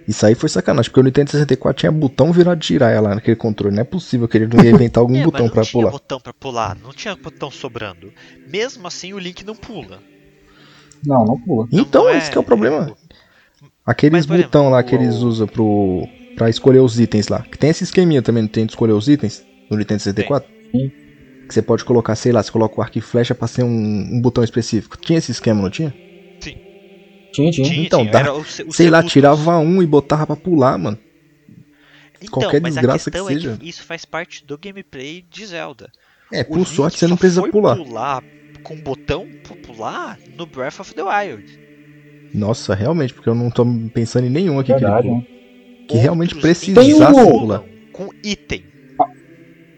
Isso aí foi sacanagem, porque o Nintendo 64 tinha botão virado de giraia lá naquele controle. Não é possível que ele não ia inventar algum É, botão mas não pra tinha pular. botão pra pular, não tinha botão sobrando. Mesmo assim, o Link não pula. Não, não pula. Então, Não esse que é o problema. Aqueles Mas, botão lá que o- eles usam pro, pra escolher os itens lá. Que tem esse esqueminha também, não tem de escolher os itens no Nintendo 64? Sim. Que você pode colocar, sei lá, você coloca o arco e flecha pra ser um, um botão específico. Tinha esse esquema, não tinha? Tinha, tinha. Tinha, Então, tinha, dá- o se- o sei lá, Sebutos. tirava um e botava pra pular, mano. Então, qualquer mas desgraça a questão que é seja. que isso faz parte do gameplay de Zelda. É, O por Link sorte você não precisa pular. pular com botão pra pular no Breath of the Wild. Nossa, realmente, porque eu não tô pensando em nenhum aqui Verdade, que, né? que realmente precisasse pular. Com item.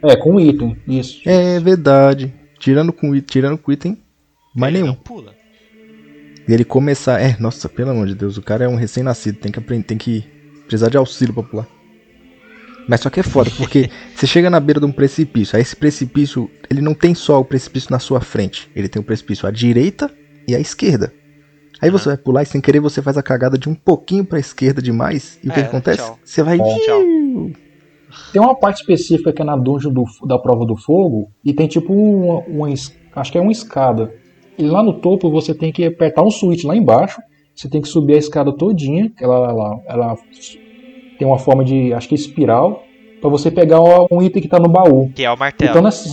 É, com item, isso. É verdade. Tirando com, tirando com item, mais ele nenhum. não pula. E ele começar. É, nossa, pelo amor de Deus, o cara é um recém-nascido, tem que aprender, tem que precisar de auxílio pra pular. Mas só que é foda, porque você chega na beira de um precipício, aí esse precipício, ele não tem só o precipício na sua frente, ele tem o precipício à direita e à esquerda. Aí você vai pular e sem querer você faz a cagada de um pouquinho pra esquerda demais, e o que, É, que acontece? tchau. Você vai. Tchau. Tem uma parte específica que é na dungeon do- da prova do fogo e tem tipo uma, uma acho que é uma escada. E lá no topo você tem que apertar um switch lá embaixo. Você tem que subir a escada todinha, que ela, ela, ela tem uma forma de, acho que espiral, pra você pegar um item que tá no baú. Que é o martelo. Então, nessa-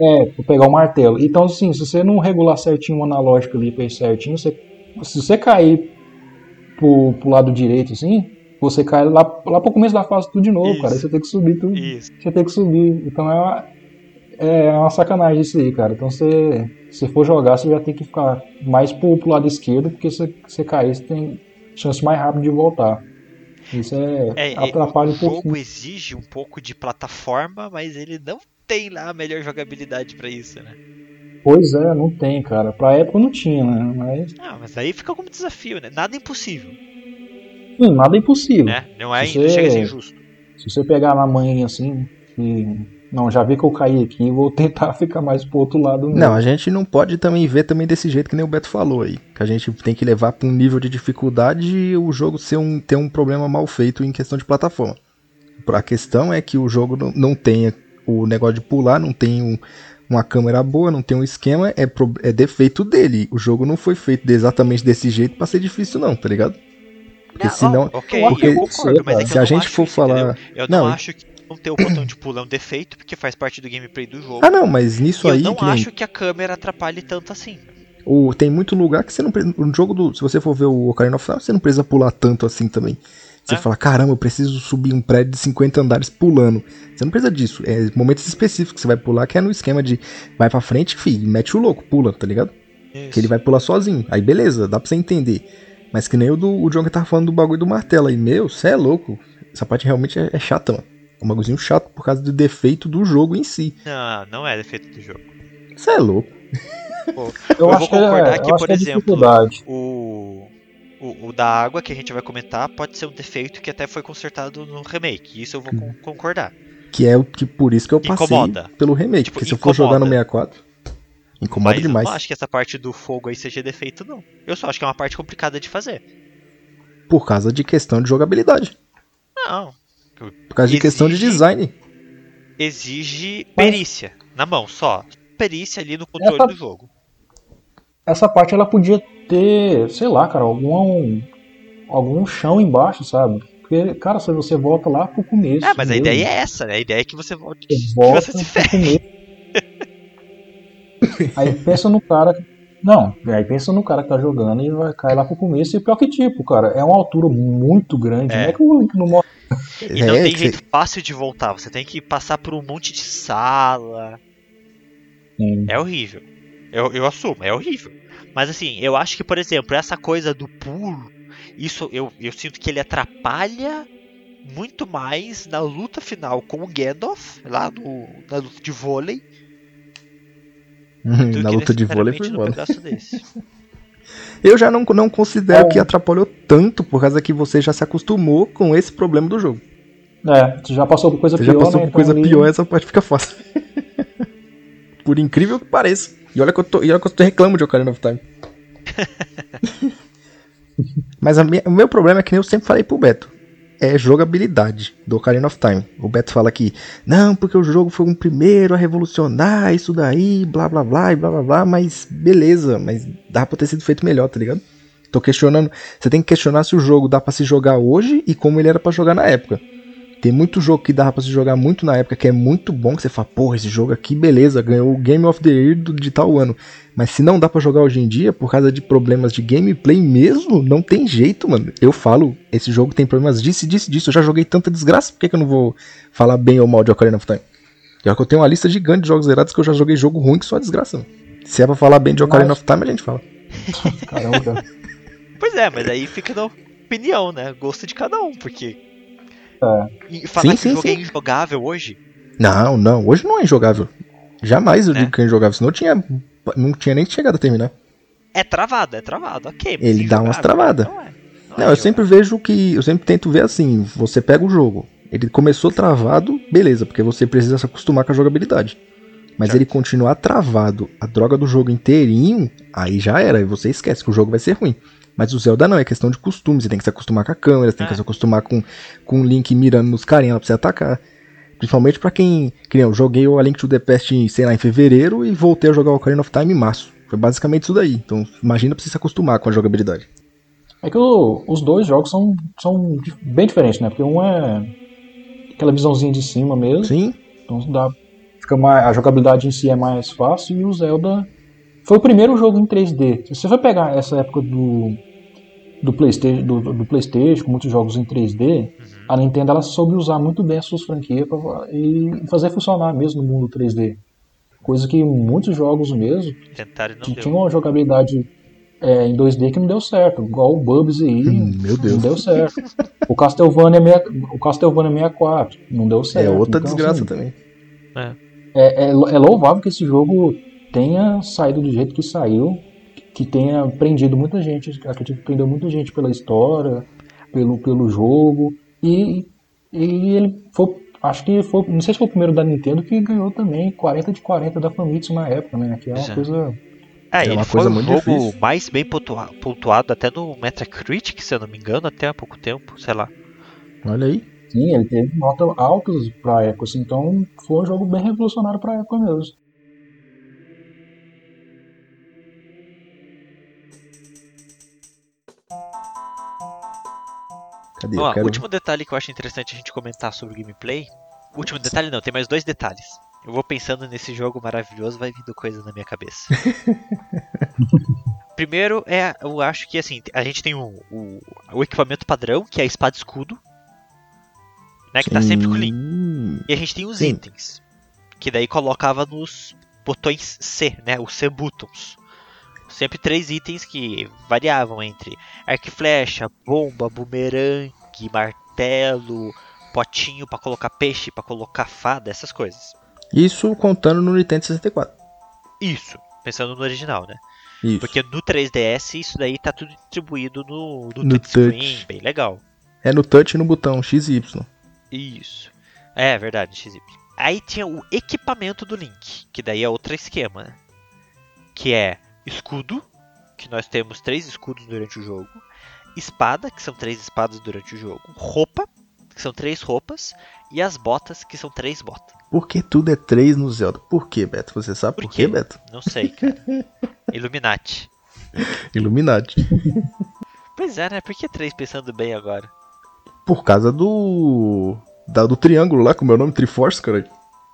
é, pra pegar o martelo. Então, assim, se você não regular certinho o analógico ali pra ir certinho, você- se você cair pro, pro lado direito, assim, você cai lá, lá pro começo da fase tudo de novo, Isso. cara. Aí você tem que subir tudo. Isso. Você tem que subir. Então é uma, é uma sacanagem isso aí, cara. Então você, se for jogar, você já tem que ficar mais pro, pro lado esquerdo, porque se você cair, você tem chance mais rápida de voltar. Isso é, É, é, atrapalha o um pouquinho. jogo exige um pouco de plataforma, mas ele não tem lá a melhor jogabilidade pra isso, né? Pois é, não tem, cara. Pra época não tinha, né? Mas, Ah, mas aí fica como desafio, né? Nada impossível, sim, nada é impossível. né? Não é, não chega a ser você- injusto. Se você pegar na mãe assim, e, não, já vi que eu caí aqui, vou tentar ficar mais pro outro lado. Não, a gente não pode também ver também desse jeito que nem o Beto falou aí. Que a gente tem que levar pra um nível de dificuldade e o jogo ser um, ter um problema mal feito em questão de plataforma. A questão é que o jogo não, não tenha o negócio de pular, não tem um- uma câmera boa, não tem um esquema, é, pro- é defeito dele. O jogo não foi feito exatamente desse jeito pra ser difícil não, tá ligado? Porque senão... ok, porque eu concordo, mas é que se eu a não gente for isso, entendeu? falar... Eu não, Não, acho que não ter o botão de pulo é um defeito, porque faz parte do gameplay do jogo. Ah não, mas nisso e eu aí... não que nem- acho que a câmera atrapalhe tanto assim. O, tem muito lugar que você não precisa. No jogo do. Se você for ver o Ocarina of Time, você não precisa pular tanto assim também. Você É. fala, caramba, eu preciso subir um prédio de 50 andares pulando. Você não precisa disso. É momentos específicos que você vai pular, que é no esquema de vai pra frente, fi, mete o louco, pula, tá ligado? Que ele vai pular sozinho. Aí beleza, dá pra você entender. Mas que nem o do o John que tava falando do bagulho do martelo aí. Meu, você é louco. Essa parte realmente é, é chata, mano. É um bagulhozinho chato por causa do defeito do jogo em si. Não, não é defeito do jogo. Você é louco. Pô, Eu, Eu acho vou que é, concordar que, acho por que é exemplo, o, o, o da água que a gente vai comentar pode ser um defeito que até foi consertado no remake. Isso eu vou con- concordar. Que é o que por isso que eu passei Incomoda. pelo remake. Tipo, porque se eu for jogar no incomoda. 64, incomoda Mas demais. eu não acho que essa parte do fogo aí seja defeito, não. Eu só acho que é uma parte complicada de fazer. Por causa de questão de jogabilidade. Não. Por causa de questão de Exige- design. Exige perícia na mão só. Perícia ali no controle Essa- do jogo. Essa parte ela podia ter, sei lá, cara, algum, algum chão embaixo, sabe? Porque, cara, se você volta lá pro começo. É, mas a mesmo, ideia é essa, né? A ideia é que você volte. você Que volta você se pro ferre. começo. Aí pensa no cara. Que- Não, aí pensa no cara que tá jogando e vai cair lá pro começo. E pior que tipo, cara, é uma altura muito grande. É. Não é que o Link não mostra. E não É, tem que jeito fácil de voltar. Você tem que passar por um monte de sala. É horrível. Eu, eu assumo, é horrível. Mas assim, eu acho que, por exemplo, essa coisa do pulo, isso eu, eu sinto que ele atrapalha muito mais na luta final com o Gandalf, lá no, na luta de vôlei, Na luta de vôlei foi desse. Eu já não, não considero É. que atrapalhou tanto, por causa que você já se acostumou com esse problema do jogo. É, você já passou por coisa Você pior, já passou né? por coisa Então ali- pior, essa parte fica fácil. por incrível que pareça. E olha que eu, tô, e olha que eu tô reclamo de Ocarina of Time. Mas a minha- o meu problema é que nem eu sempre falei pro Beto. É jogabilidade do Ocarina of Time. O Beto fala que, não, porque o jogo foi o primeiro a revolucionar isso daí, blá blá blá e blá blá blá, mas beleza, mas dá pra ter sido feito melhor, tá ligado? Tô questionando. Você tem que questionar se o jogo dá pra se jogar hoje e como ele era pra jogar na época. Tem muito jogo que dava pra se jogar muito na época, que é muito bom, que você fala, porra, esse jogo aqui, beleza, ganhou o Game of the Year do- de tal ano. Mas se não dá pra jogar hoje em dia, por causa de problemas de gameplay mesmo, não tem jeito, mano. Eu falo, esse jogo tem problemas disso, disso, disso. Eu já joguei tanta desgraça, por que, que eu não vou falar bem ou mal de Ocarina of Time? Pior que eu tenho uma lista gigante de jogos zerados que eu já joguei jogo ruim que só desgraça. mano. Se é pra falar bem de Ocarina Mas- of Time, a gente fala. Caramba, cara. Pois é, mas aí fica na opinião, né? Gosto de cada um, porque. É. E falar Sim, que sim, o jogo sim. é injogável hoje. Não, não, hoje não é injogável. Jamais eu Né? digo que é injogável, senão eu tinha, não tinha nem chegado a terminar. É travado, é travado, ok. Ele dá umas travadas. Não, é. Não, Não, é eu sempre vejo que. Eu sempre tento ver assim: você pega o jogo, ele começou travado, beleza, porque você precisa se acostumar com a jogabilidade. Mas Certo. ele continuar travado, a droga do jogo inteirinho, aí já era, aí você esquece que o jogo vai ser ruim. Mas o Zelda não, é questão de costume, você tem que se acostumar com a câmera, você tem que É. se acostumar com, com o Link mirando nos carinha pra você atacar. Principalmente pra quem. Que nem eu joguei o A Link to the Past, sei lá, em fevereiro e voltei a jogar o Ocarina of Time em março. Foi basicamente isso daí. Então imagina pra você se acostumar com a jogabilidade. É que o- os dois jogos são, são bem diferentes, né? Porque um é aquela visãozinha de cima mesmo. Sim, Então dá, fica mais, a jogabilidade em si é mais fácil e o Zelda foi o primeiro jogo em 3D. Se você for pegar essa época do do PlayStation, do, do PlayStation com muitos jogos em 3D, a Nintendo ela soube usar muito bem as suas franquias pra, e fazer funcionar mesmo no mundo 3D. Coisa que muitos jogos mesmo Tentaram que tinham uma jogabilidade é, em 2D que não deu certo, igual o Bubsy aí, Hum, meu Deus. não deu certo. O Castlevania, meia- o Castlevania 64 não deu certo. é outra Então, desgraça assim, também. é, é, é louvável que esse jogo tenha saído do jeito que saiu, que tenha prendido muita gente, acredito que prendeu muita gente pela história, pelo, pelo jogo, e, e ele foi, acho que foi, não sei se foi o primeiro da Nintendo que ganhou também 40 de 40 da Famitsu na época, né, que é uma Exato. coisa... É, É ele uma foi coisa o muito jogo difícil. mais bem pontua- pontuado até no Metacritic, se eu não me engano, até há pouco tempo, sei lá. Olha aí. Sim, ele teve notas altas pra época, assim, então foi um jogo bem revolucionário pra época mesmo. Cadê? Ó, quero... último detalhe que eu acho interessante a gente comentar sobre o gameplay. Último detalhe não, tem mais dois detalhes. Eu vou pensando nesse jogo maravilhoso, vai vindo coisa na minha cabeça. Primeiro é, eu acho que assim, a gente tem o, o, o equipamento padrão, que é a espada escudo. Né, que tá sempre com o Link. Sim. E a gente tem os Sim. itens. Que daí colocava nos botões C, né? Os C buttons. Sempre três itens que variavam entre arco e flecha, bomba, bumerangue, martelo, potinho pra colocar peixe, pra colocar fada, essas coisas. Isso contando no Nintendo 64. Isso, pensando no original, né? Isso. Porque no 3DS isso daí tá tudo distribuído no, no, No touchscreen, touch. bem legal. É no touch e no botão XY. Isso. É verdade, XY. Aí tinha o equipamento do Link, que daí é outro esquema, né? Que é escudo, que nós temos três escudos durante o jogo. Espada, que são três espadas durante o jogo. Roupa, que são três roupas, e as botas, que são três botas. Por que tudo é três no Zelda? Por que, Beto? Você sabe por, Por quê? Beto? Não sei, cara. Illuminati. Illuminati. Pois é, né? Por que três pensando bem agora? Por causa do. Da, do triângulo lá, como é o nome? Triforce, cara.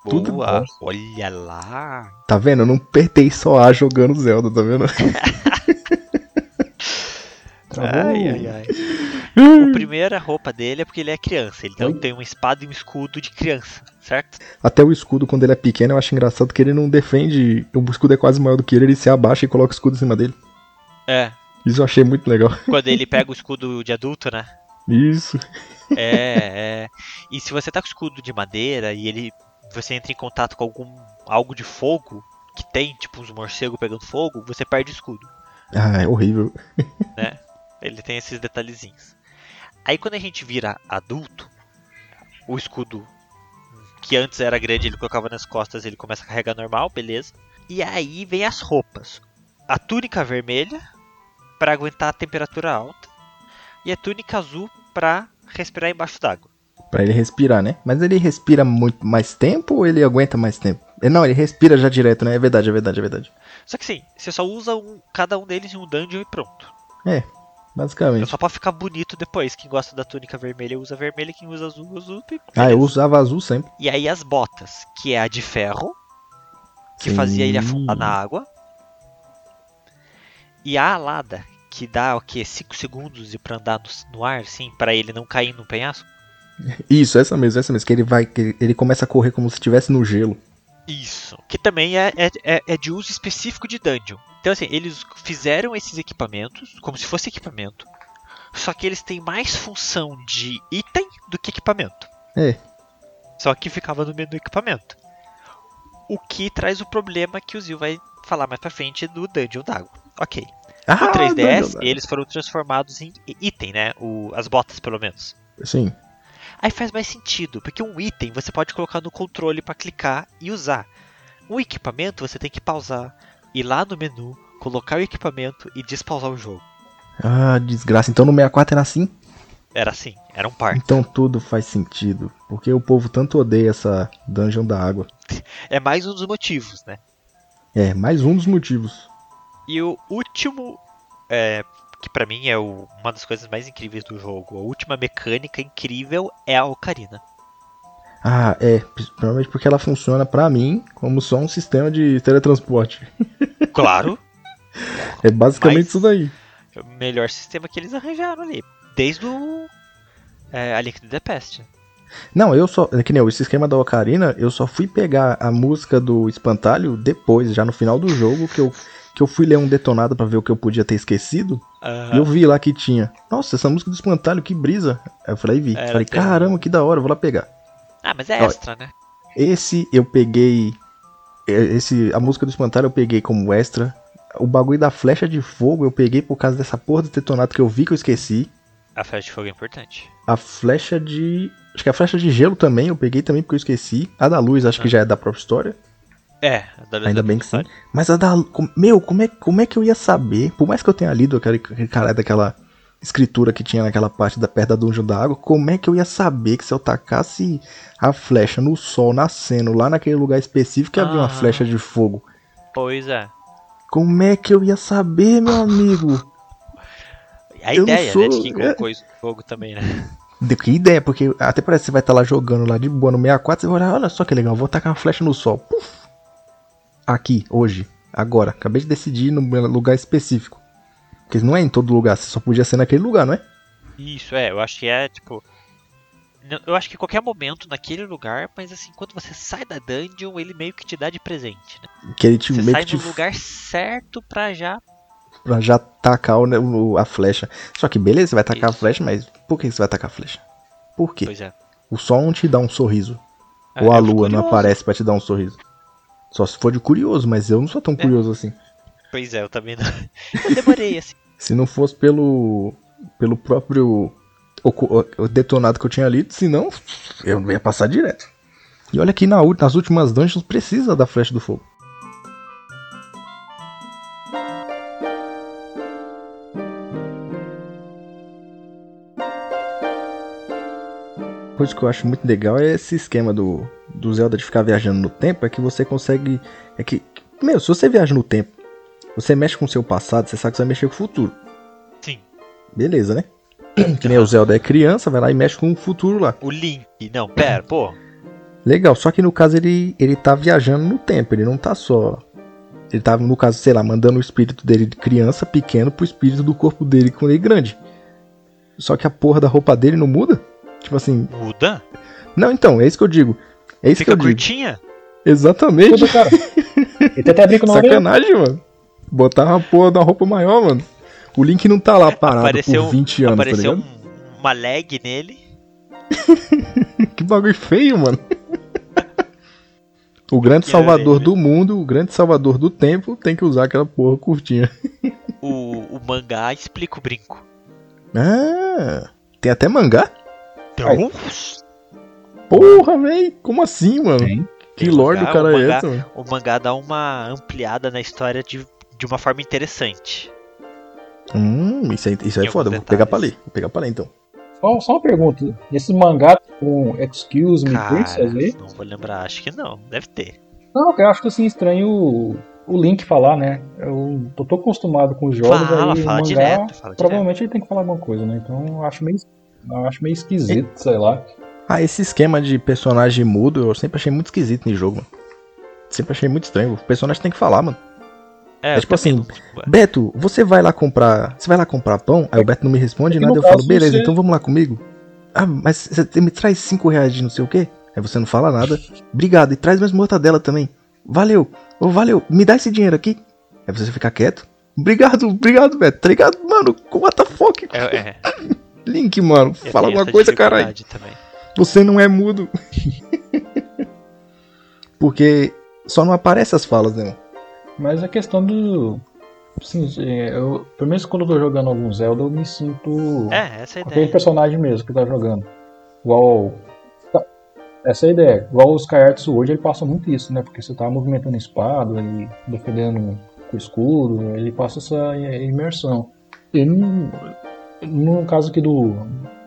Tudo Boa. bom. Olha lá. Tá vendo? Eu não apertei só A jogando Zelda, tá vendo? Ai, ai, ai. A primeira roupa dele é porque ele é criança. Ele Oi? tem uma espada e um escudo de criança, certo? Até o escudo, quando ele é pequeno, eu acho engraçado que ele não defende. O escudo é quase maior do que ele, ele se abaixa e coloca o escudo em cima dele. É. Isso eu achei muito legal. Quando ele pega o escudo de adulto, né? Isso. É, é. E se você tá com escudo de madeira e ele você entra em contato com algum algo de fogo que tem, tipo uns morcegos pegando fogo, você perde o escudo, Ah, é horrível. né? Ele tem esses detalhezinhos. Aí quando a gente vira adulto, o escudo que antes era grande, ele colocava nas costas, ele começa a carregar normal, beleza? E aí vem as roupas. A túnica vermelha para aguentar a temperatura alta e a túnica azul para respirar embaixo d'água. Pra ele respirar, né? Mas ele respira muito mais tempo ou ele aguenta mais tempo? Eh, Não, ele respira já direto, né? É verdade, é verdade, é verdade. Só que sim, você só usa um- cada um deles em um dungeon e pronto. É, É basicamente. só pra ficar bonito depois. Quem gosta da túnica vermelha usa vermelha, quem usa azul, azul. e Ah, eu beleza. usava azul sempre. E aí as botas, que é a de ferro, que Sim. fazia ele afundar na água. E a alada, que dá o que? 5 segundos de pra andar no, no ar, assim, pra ele não cair no penhasco. Isso, essa mesmo, essa mesmo. Que ele vai. Que ele- ele começa a correr como se estivesse no gelo. Isso. Que também é, é, é, é de uso específico de dungeon. Então, assim, eles fizeram esses equipamentos como se fosse equipamento. Só que eles têm mais função de item do que equipamento. É. Só que ficava no menu equipamento. O que traz o problema que o Zil vai falar mais pra frente do Dungeon d'água. Ok. Ah, No 3DS, não, eles foram transformados em item, né? O, as botas, pelo menos. Sim. Aí faz mais sentido, porque um item você pode colocar no controle para clicar e usar. Um equipamento você tem que pausar, ir lá no menu, colocar o equipamento e despausar o jogo. Ah, desgraça. Então no 64 era assim? Era assim, era um par. Então tudo faz sentido. Porque o povo tanto odeia essa dungeon da água. É mais um dos motivos, né? É, mais um dos motivos. E o último, é, que pra mim é o- uma das coisas mais incríveis do jogo, a última mecânica incrível é a Ocarina. Ah, é. Provavelmente porque ela funciona pra mim como só um sistema de teletransporte. Claro, É basicamente Mas- isso daí. é o melhor sistema que eles arranjaram ali. Desde o é, A Link to the Past. Não, eu só. é Que nem esse esquema da Ocarina, eu só fui pegar a música do Espantalho depois, já no final do jogo, que eu, que eu fui ler um detonado pra ver o que eu podia ter esquecido. E eu vi lá que tinha. Nossa, essa música do Espantalho, que brisa. Aí eu falei, vi. Falei, caramba, que da hora, vou lá pegar. Ah, mas é Ó, extra, né? Esse eu peguei. é, Esse, a música do Espantalho eu peguei como extra. O bagulho da flecha de fogo eu peguei por causa dessa porra do detonado que eu vi que eu esqueci. A flecha de fogo é importante. A flecha de. Acho que a flecha de gelo também eu peguei também porque eu esqueci. A da luz acho que já é da própria história. É, da Ainda bem que sim. Mas a da. Meu, como é, como é que eu ia saber? Por mais que eu tenha lido aquele, aquele cara daquela escritura que tinha naquela parte da perto da dungeon da água, como é que eu ia saber que se eu tacasse a flecha no sol nascendo lá naquele lugar específico ia vir uma Ah. flecha de fogo? Pois é. Como é que eu ia saber, meu amigo? A Eu ideia, né, sou- de quem colocou isso no jogo também, né? De que ideia, porque até parece que você vai estar lá jogando lá de boa no 64, você vai olhar, olha só que legal, vou tacar uma flecha no sol. Puf! Aqui, hoje, agora. Acabei de decidir no lugar específico. Porque não é em todo lugar, você só podia ser naquele lugar, não é? Isso, é, eu acho que é, tipo... Eu acho que qualquer momento naquele lugar, mas assim, quando você sai da dungeon, ele meio que te dá de presente, né? Que ele te, Você meio sai que te no lugar certo pra já... pra já tacar o, a flecha. Só que beleza, você vai tacar a Isso. flecha, mas por que você vai tacar a flecha? Por quê? Pois é. O sol não te dá um sorriso. É, Ou a lua não aparece pra te dar um sorriso. Só se for de curioso, mas eu não sou tão É. curioso assim. Pois é, eu também não... Eu demorei, assim. Se não fosse pelo pelo próprio o detonado que eu tinha lido, senão eu ia passar direto. E olha que nas últimas dungeons precisa da flecha do fogo. coisa que eu acho muito legal é esse esquema do, do Zelda de ficar viajando no tempo, é que você consegue. É que. Meu, se você viaja no tempo, você mexe com o seu passado, você sabe que você vai mexer com o futuro. Sim. Beleza, né? Que nem o Zelda é criança, vai lá e mexe com o futuro lá. O Link. Não, pera, pô. Legal, só que no caso ele, ele tá viajando no tempo, ele não tá só. Ele tá, no caso, sei lá, mandando o espírito dele de criança pequeno pro espírito do corpo dele quando ele é grande. Só que a porra da roupa dele não muda? Tipo assim. Muda? Não, então, é isso que eu digo. É isso Fica que eu digo. curtinha? Exatamente. Tudo, cara. Ele tem até brinco na. Sacanagem, mano. Botar uma porra da roupa maior, mano. O Link não tá lá parado Apareceu, por 20 anos, tá apareceu ligado? um- uma lag nele. Que bagulho feio, mano. O grande salvador do mundo, o grande salvador do tempo, tem que usar aquela porra curtinha. O, o mangá explica o brinco. Ah, tem até mangá? Então, Porra, véi, como assim, mano? Tem. Que Tem lore do cara o é mangá- essa, mano? o mangá dá uma ampliada na história de, de uma forma interessante. Hum, isso, é, isso é foda, alguns vou pegar pra detalhes. ler, vou pegar pra ler então. Só, só uma pergunta. Esse mangá com Excuse Me Cara, Princess aí? não vou lembrar, acho que não, deve ter. Não, eu acho que assim, estranho o, o Link falar, né? Eu tô tão acostumado com os jogos Fala, aí, o fala mangá, direto, fala provavelmente ele tem que falar alguma coisa, né? Então eu acho meio, eu acho meio esquisito, sei lá. Ah, esse esquema de personagem mudo eu sempre achei muito esquisito no jogo, mano. Sempre achei muito estranho. O personagem tem que falar, mano. É, É tipo assim, não- Beto, você vai lá comprar. Você vai lá comprar pão? Aí o Beto não me responde É nada, eu falo, beleza, você- então vamos lá comigo. Ah, mas você me traz 5 reais de não sei o quê? Aí você não fala nada. Obrigado, e traz mais mortadela também. Valeu, ô valeu, me dá esse dinheiro aqui. Aí você fica quieto. Obrigado, obrigado, Beto. Tá ligado, mano? What the fuck? É, é, Link, mano. eu Fala alguma coisa, caralho. Também. Você não é mudo. Porque só não aparece as falas, né? Mas a questão do. Sim, eu, pelo menos quando eu tô jogando algum Zelda, eu me sinto É, essa é a com aquele ideia. personagem mesmo que tá jogando. Igual. tá, Essa é a ideia. Igual os Skyarts hoje, ele passa muito isso, né? Porque você tá movimentando a espada e defendendo com o escudo, ele passa essa imersão. E no, no caso aqui do,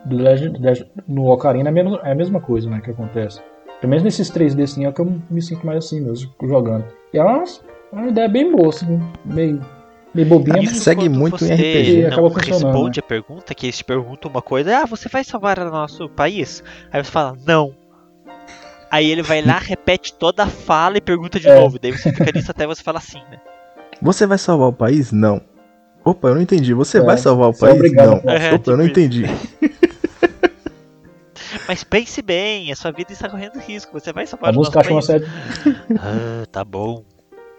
do Legend, Legend- no Ocarina é a mesma, é a mesma coisa, né? Que acontece. Pelo menos nesses 3D assim é que eu me sinto mais assim mesmo, jogando. E é uma, é uma ideia bem boa, assim, meio, meio bobinha, Isso mas segue muito em você RPG. Não Acaba funcionando, responde a pergunta, que eles te perguntam uma coisa, ah, você vai salvar o nosso país? Aí você fala, não. Aí ele vai lá, repete toda a fala e pergunta de É. novo. Daí você fica nisso até você falar assim, né? Você vai salvar o país? Não. Opa, eu não entendi. Você É, vai salvar o é país? obrigado não. É, Opa, eu não tipo entendi. Mas pense bem, a sua vida está correndo risco. Você vai salvar a o nosso país. sério. Ah, tá bom.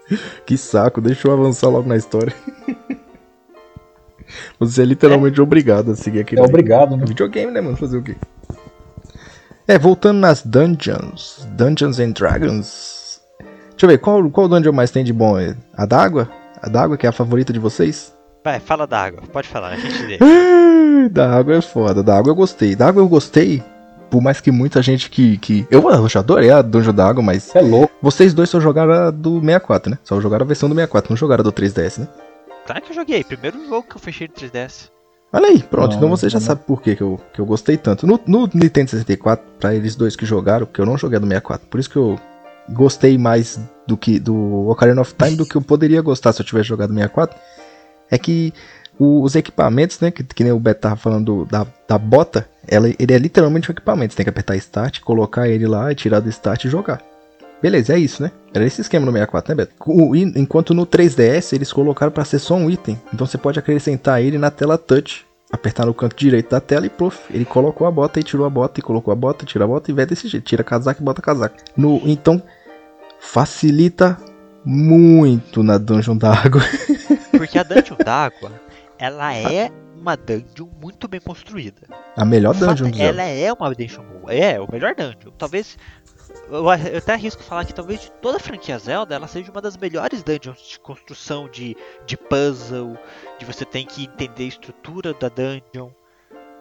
Que saco, deixa eu avançar logo na história. Você é literalmente obrigado a seguir aquele É obrigado, né? videogame, né, mano? Fazer o quê? É, voltando nas dungeons. Dungeons and Dragons. Deixa eu ver, qual, qual dungeon mais tem de bom? É A d'água? A d'água, que é a favorita de vocês? Vai, fala da água. Pode falar, a gente vê. Ah, Da água é foda, da água eu gostei. Da água eu gostei, por mais que muita gente que. que... Eu, eu já adorei a Dungeon da Água, mas é louco. vocês dois só jogaram a do 64, né? Só jogaram a versão do 64, não jogaram a do 3DS, né? Claro que eu joguei. Primeiro jogo que eu fechei no 3DS. Olha aí, pronto, Não, então você já não. sabe por que, que, eu, que eu gostei tanto. No, no Nintendo 64, pra eles dois que jogaram, porque eu não joguei a do 64, por isso que eu gostei mais do que do Ocarina of Time do que eu poderia gostar se eu tivesse jogado 64, é que o- os equipamentos, né, que, que nem o Beto tava falando do- da, da bota, ela, ele é literalmente um equipamento, você tem que apertar Start, colocar ele lá e tirar do Start e jogar. Beleza, é isso, né? Era esse esquema no 64, né, Beto? O- enquanto no 3DS eles colocaram pra ser só um item. Então você pode acrescentar ele na tela touch. Apertar no canto direito da tela e prof. Ele colocou a bota e tirou a bota e colocou a bota, tira a bota e vai desse jeito. Tira casaco e bota casaco. No, então, facilita muito na dungeon da água. Porque a Dungeon d'Água, ela é uma dungeon muito bem construída. A melhor dungeon do Zelda. ela é uma dungeon boa. É, o melhor dungeon. Talvez. Eu, até arrisco falar que talvez de toda a franquia Zelda ela seja uma das melhores dungeons de construção, de, de puzzle, de você tem que entender a estrutura da dungeon.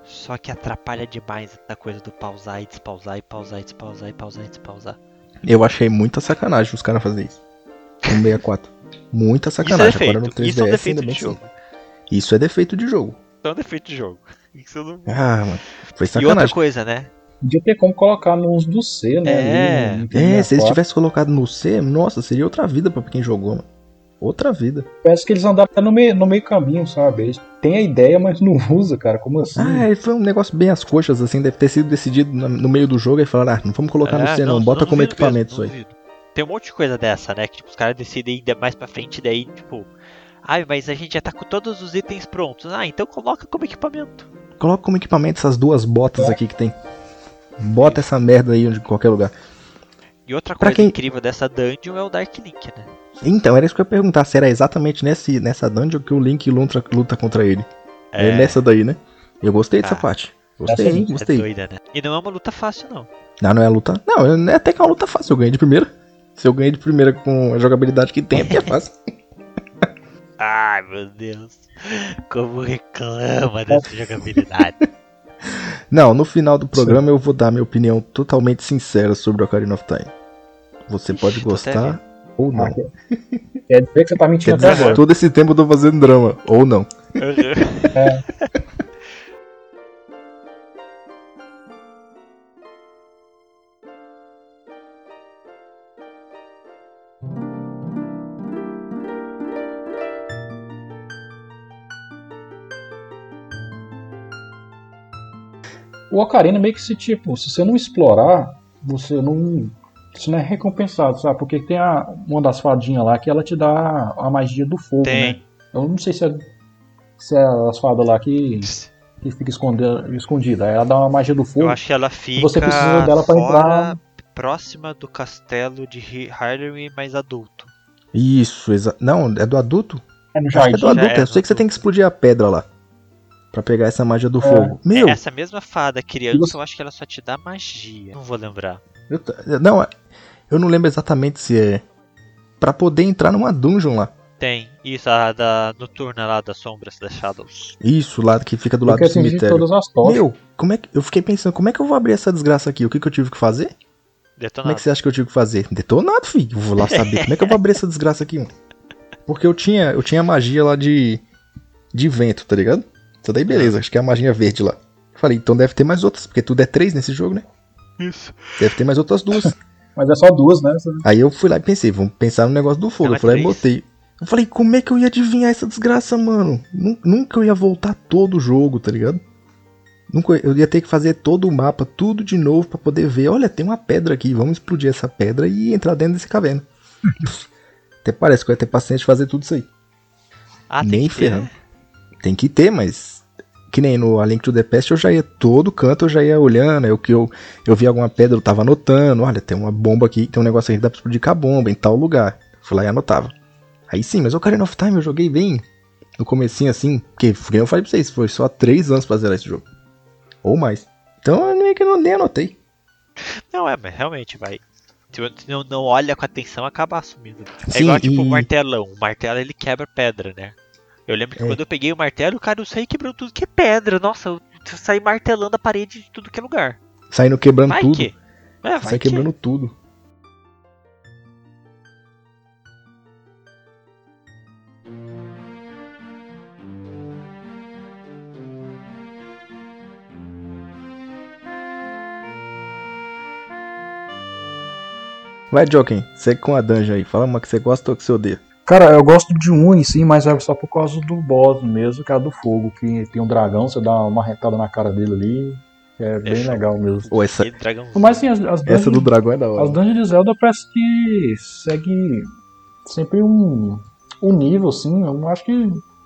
Só que atrapalha demais a coisa do pausar e despausar e pausar e despausar e pausar e despausar. Eu achei muita sacanagem os caras fazerem isso. No 64. Muita Isso é sacanagem. Agora no defeito. 3DS Isso é um ainda defeito bem de que jogo. Isso é defeito de jogo. É um defeito de jogo. Isso não... Ah, mano. Foi E outra sacanagem. coisa, né? Podia ter como colocar no uso do C, né? É. ali, no- no É, se eles 64. tivessem colocado no C, nossa, seria outra vida pra quem jogou, mano. Outra vida. Parece que eles andaram até no meio, no meio caminho, sabe? Eles têm a ideia, mas não usa, cara. Como assim? Ah, foi um negócio bem às coxas, assim, deve ter sido decidido no meio do jogo e falaram, ah, não vamos colocar no É, C não, bota como duvido equipamento mesmo, isso aí. Tem um monte de coisa dessa, né? Que tipo, os caras decidem ainda mais pra frente, daí, tipo. Ai, mas a gente já tá com todos os itens prontos. Ah, então coloca como equipamento. Coloca como equipamento essas duas botas aqui que tem. Bota essa merda aí onde, em qualquer lugar. E outra Pra coisa quem- incrível dessa dungeon é o Dark Link, né? Então, era isso que eu ia perguntar, se era exatamente nesse, nessa dungeon que o Link luta, luta contra ele. É. nessa daí, né? Eu gostei dessa Ah. parte. Gostei, Essa hein? sim. É Gostei. doida, né? E não é uma luta fácil, não. Não, não é luta. Não, é até que é uma luta fácil. Eu ganhei de primeira. Se eu ganhei de primeira com a jogabilidade que tem, é porque é fácil. Ai, meu Deus. Como reclama dessa jogabilidade. Não, no final do programa eu vou dar minha opinião totalmente sincera sobre o Ocarina of Time. Você Ixi, pode até gostar ou não. Quer dizer que você tá mentindo Quer até dizer, agora. todo esse tempo eu tô fazendo drama, ou não. O Ocarina meio que se tipo, se você não explorar, você não. Isso não é recompensado, sabe? Porque tem a, uma das fadinhas lá que ela te dá a magia do fogo, né? Tem. Eu não sei se é, se é as fadas lá que, que fica escondida, escondida. Ela dá uma magia do fogo. Eu acho que ela fica Você precisa dela pra fora, entrar- próxima do castelo de Hyrule, mais adulto. Isso, exa... Não, é do adulto? É no Acho que é do jardim. adulto. é eu sei que você tem que explodir a pedra lá. Pra pegar essa magia do fogo. Meu, É, Essa mesma fada criança, você- eu acho que ela só te dá magia. Não vou lembrar. eu t- não, é- eu não lembro exatamente se é. Pra poder entrar numa dungeon lá. Tem. Isso, a da noturna lá das sombras, das Shadows. Isso, lá que fica do Eu lado do atingir cemitério. todas as tochas. Meu, como é que. Eu fiquei pensando, como é que eu vou abrir essa desgraça aqui? O que, que eu tive que fazer? Como é Detonado. que você acha que eu tive que fazer? Detonado, filho. Eu vou lá saber. Como é que eu vou abrir essa desgraça aqui, mano? Porque eu tinha, eu tinha magia lá de. de vento, tá ligado? Isso daí beleza, acho que é a magia verde lá. Falei, então deve ter mais outras, porque tudo é três nesse jogo, né? Isso. Deve ter mais outras duas. Mas é só duas, né? Aí eu fui lá e pensei, vamos pensar no negócio do fogo. Não, eu fui lá e botei. Eu falei, como é que eu ia adivinhar essa desgraça, mano? Nu- Nunca eu ia voltar todo o jogo, tá ligado? Nunca eu ia ter que fazer todo o mapa, tudo de novo pra poder ver. Olha, tem uma pedra aqui, vamos explodir essa pedra e entrar dentro desse caverna. Até parece que eu ia ter paciência de fazer tudo isso aí. Ah, tem Nem ferrando. né? Tem que ter, mas. Que nem no A Link to the Past eu já ia todo canto, eu já ia olhando. Eu que eu, eu vi alguma pedra, eu tava anotando. Olha, tem uma bomba aqui, tem um negócio aqui que dá pra explodir com a bomba em tal lugar. Fui lá e anotava. Aí sim, mas o Ocarina of Time eu joguei bem no comecinho assim. Porque, eu falei pra vocês, foi só 3 anos pra zerar esse jogo. Ou mais. Então eu nem, que eu não- nem anotei. Não, é, mas realmente vai. Se você não, não olha com atenção, acaba assumindo. É Sim, igual tipo o e- martelão. O martelo ele quebra pedra, né? Eu lembro que É. quando eu peguei o martelo, cara, eu saí quebrando tudo que é pedra. Nossa, eu saí martelando a parede de tudo que é lugar. Saindo quebrando Vai tudo. que. É, Sai que. quebrando tudo. Vai, Joken, segue com a dungeon aí. Fala uma que você gosta ou que você odeia. Cara, eu gosto de um em si, mas é só por causa do boss mesmo, que é a do fogo, que tem um dragão, você dá uma retada na cara dele ali. que É bem show. legal mesmo. Ou essa. Mas sim, as, as essa do dungeons, dragão é da hora. as dungeons de Zelda parece que segue sempre um, um nível, assim. Eu acho que.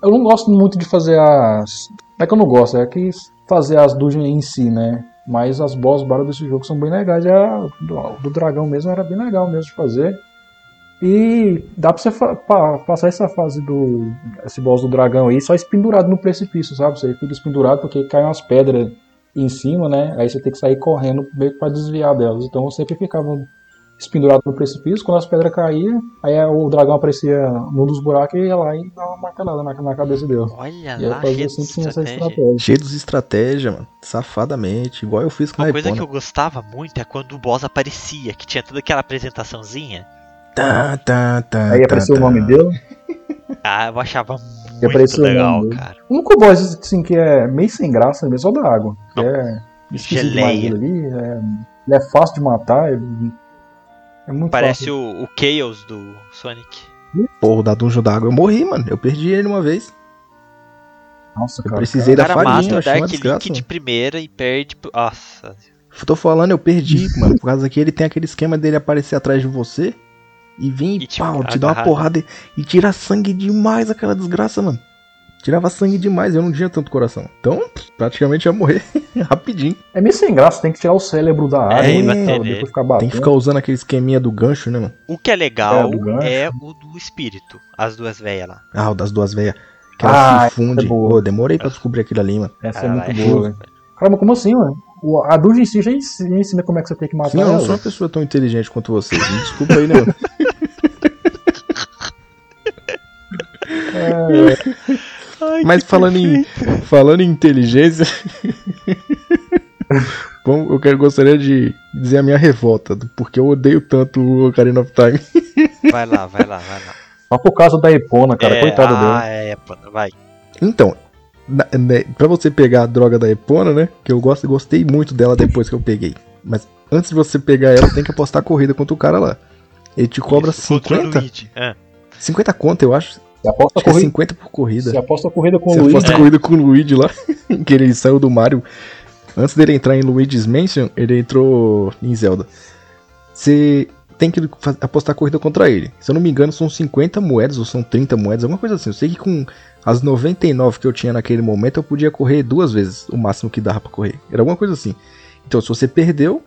Eu não gosto muito de fazer as. Não é que eu não gosto, é que fazer as dungeons em si, né? Mas as boss battles desse jogo são bem legais. É a do, do dragão mesmo era bem legal mesmo de fazer. E dá pra você pa- passar essa fase do. Esse boss do dragão aí só espendurado no precipício, sabe? Você fica espendurado porque caem umas pedras em cima, né? Aí você tem que sair correndo meio que pra desviar delas. Então eu sempre ficava espendurado no precipício, quando as pedras caíam, aí o dragão aparecia num dos buracos e ia lá e dava uma martelada na, na cabeça dele. Olha E lá, fazia cheio de sempre essa estratégia. estratégia. Cheio dos estratégia, mano. Safadamente. Igual eu fiz com a Uma coisa que eu gostava muito é quando o boss aparecia, que tinha toda aquela apresentaçãozinha. Tá, tá, tá, Aí tá, apareceu tá. o nome dele. Ah, eu achava muito apareceu o legal, dele. cara. O único boss assim, que é meio sem graça mesmo é o da água. Que é Geleia. ali. É, ele é fácil de matar. É, é muito Parece fácil. o, o Chaos do Sonic. Porra, o da Dungeon d'Água eu morri, mano. Eu perdi ele uma vez. Nossa, eu cara. precisei O da cara farinha, mata eu o Dark. Link de primeira e perde. Nossa. Tô falando, eu perdi, mano. Por causa que ele tem aquele esquema dele aparecer atrás de você e vir E e te pau, te dá uma porrada e, e tira sangue demais aquela desgraça, mano. Tirava sangue demais, eu não tinha tanto coração. Então, praticamente ia morrer rapidinho. É meio sem graça, tem que tirar o cérebro da É, e bater tal, nele. depois ficar batendo. Tem que ficar usando aquele esqueminha do gancho, né, mano? O que é legal É, é o do espírito. As duas velhas lá. Ah, o das duas veias. Que ela Ah, se funde. é. Pô, demorei pra descobrir aquilo ali, mano. Essa é Cara, muito é. boa, velho. Caramba, como assim, mano? O- A Dungeon em si já ensina ensina como é que você tem que matar Sim, eu não ela. sou uma pessoa tão inteligente quanto vocês. Me desculpa aí, né, mano? Mas falando em, falando em inteligência, bom, eu quero, gostaria de dizer a minha revolta, do porque eu odeio tanto o Ocarina of Time. Vai lá, vai lá, vai lá. Só por causa da Epona, cara. é, Coitado ah, dela. é, pô, vai. Então, na, né, pra você pegar a droga da Epona, né? Que eu gosto, gostei muito dela depois que eu peguei. Mas antes de você pegar ela, tem que apostar a corrida contra o cara lá. Ele te cobra Isso, contra o 50? Luigi. Ah, 50 conto, eu acho. Você aposta que é corrida, 50 por corrida. você aposta corrida com Você o Luigi. aposta É. corrida com o Luigi lá, que ele saiu do Mario. Antes dele entrar em Luigi's Mansion, ele entrou em Zelda. Você tem que apostar corrida contra ele. Se eu não me engano, são 50 moedas ou são 30 moedas, alguma coisa assim. Eu sei que com as 99 que eu tinha naquele momento, eu podia correr duas vezes, o máximo que dava pra correr. Era alguma coisa assim. Então, se você perdeu,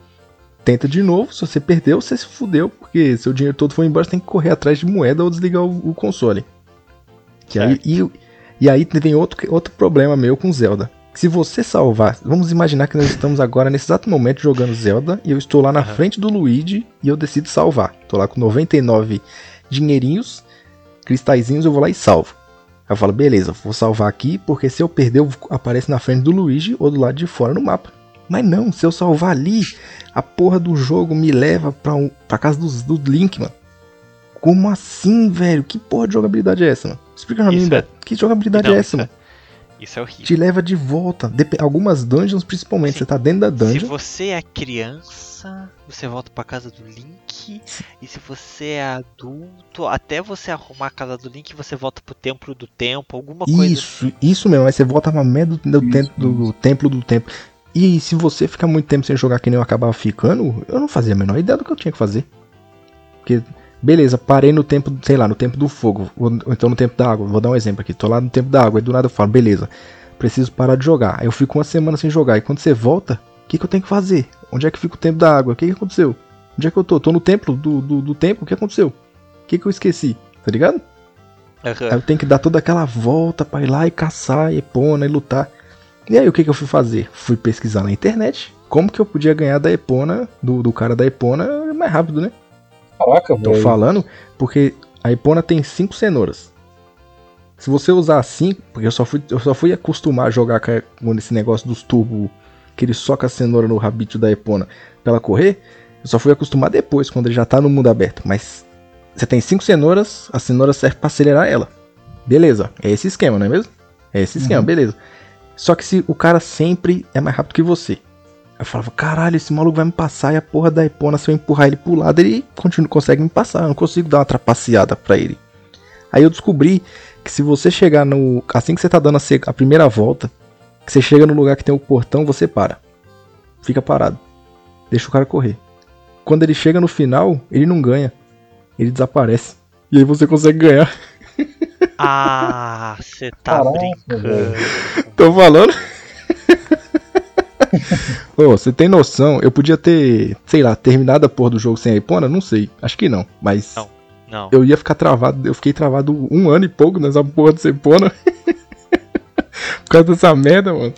tenta de novo. Se você perdeu, você se fudeu, porque seu dinheiro todo foi embora, você tem que correr atrás de moeda ou desligar o, o console. Que aí, e, e aí tem outro, outro problema meu com Zelda. Se você salvar, vamos imaginar que nós estamos agora nesse exato momento jogando Zelda e eu estou lá na Aham. frente do Luigi e eu decido salvar. Tô lá com 99 dinheirinhos, cristalzinhos, eu vou lá e salvo. Aí eu falo, beleza, vou salvar aqui porque se eu perder, eu aparece na frente do Luigi ou do lado de fora no mapa. Mas não, se eu salvar ali, a porra do jogo me leva pra, um, pra casa dos- do, Link, mano. Como assim, velho? Que porra de jogabilidade é essa, mano? Explica pra mim, Isso velho. Que jogabilidade Não, é isso essa, é- mano? Isso é horrível. Te leva de volta. Dep- algumas dungeons, principalmente. Sim. Você tá dentro da Se dungeon. você é criança, você volta pra casa do Link. E se você é adulto, até você arrumar a casa do Link, você volta pro templo do tempo, alguma coisa. assim. Isso, isso mesmo. Aí você volta pra merda do, do, Isso, tem- do templo do tempo. E se você ficar muito tempo sem jogar que nem eu acabava ficando, eu não fazia a menor ideia do que eu tinha que fazer. Porque, beleza, parei no tempo, sei lá, no tempo do fogo, ou então no tempo da água. Vou dar um exemplo aqui. Tô lá no tempo da água, e do nada eu falo, beleza, preciso parar de jogar. Aí eu fico uma semana sem jogar. E quando você volta, o que, que eu tenho que fazer? Onde é que fica o tempo da água? O que, que aconteceu? Onde é que eu tô? Tô no templo do, do, do tempo? O que aconteceu? O que, que eu esqueci? Tá ligado? Aham. Aí eu tenho que dar toda aquela volta pra ir lá e caçar, e Epona, e lutar. E aí o que, que eu fui fazer? Fui pesquisar na internet como que eu podia ganhar da Epona, do, do cara da Epona, mais rápido, né? Caraca, Tô falando porque a Epona tem cinco cenouras. Se você usar cinco, porque eu só fui, eu só fui acostumar a jogar com com esse negócio dos turbos, que ele soca a cenoura no rabito da Epona pra ela correr, eu só fui acostumar depois, quando ele já tá no mundo aberto. Mas você tem cinco cenouras, a cenoura serve pra acelerar ela. Beleza, é esse esquema, não é mesmo? É esse esquema, Uhum. beleza. Só que se o cara sempre é mais rápido que você. Eu falava, caralho, esse maluco vai me passar e a porra da Epona, se eu empurrar ele pro lado, ele continua, consegue me passar. Eu não consigo dar uma trapaceada pra ele. Aí eu descobri que se você chegar no. Assim que você tá dando a, a primeira volta, que você chega no lugar que tem o portão, você para. Fica parado. Deixa o cara correr. Quando ele chega no final, ele não ganha. Ele desaparece. E aí você consegue ganhar. Ah, você tá Caraca, brincando. Tô falando? Ô, você tem noção? Eu podia ter, sei lá, terminado a porra do jogo sem a Epona? Não sei. Acho que não. Mas Não. Não. eu ia ficar travado. Eu fiquei travado um ano e pouco nessa porra de Epona. por causa dessa merda, mano.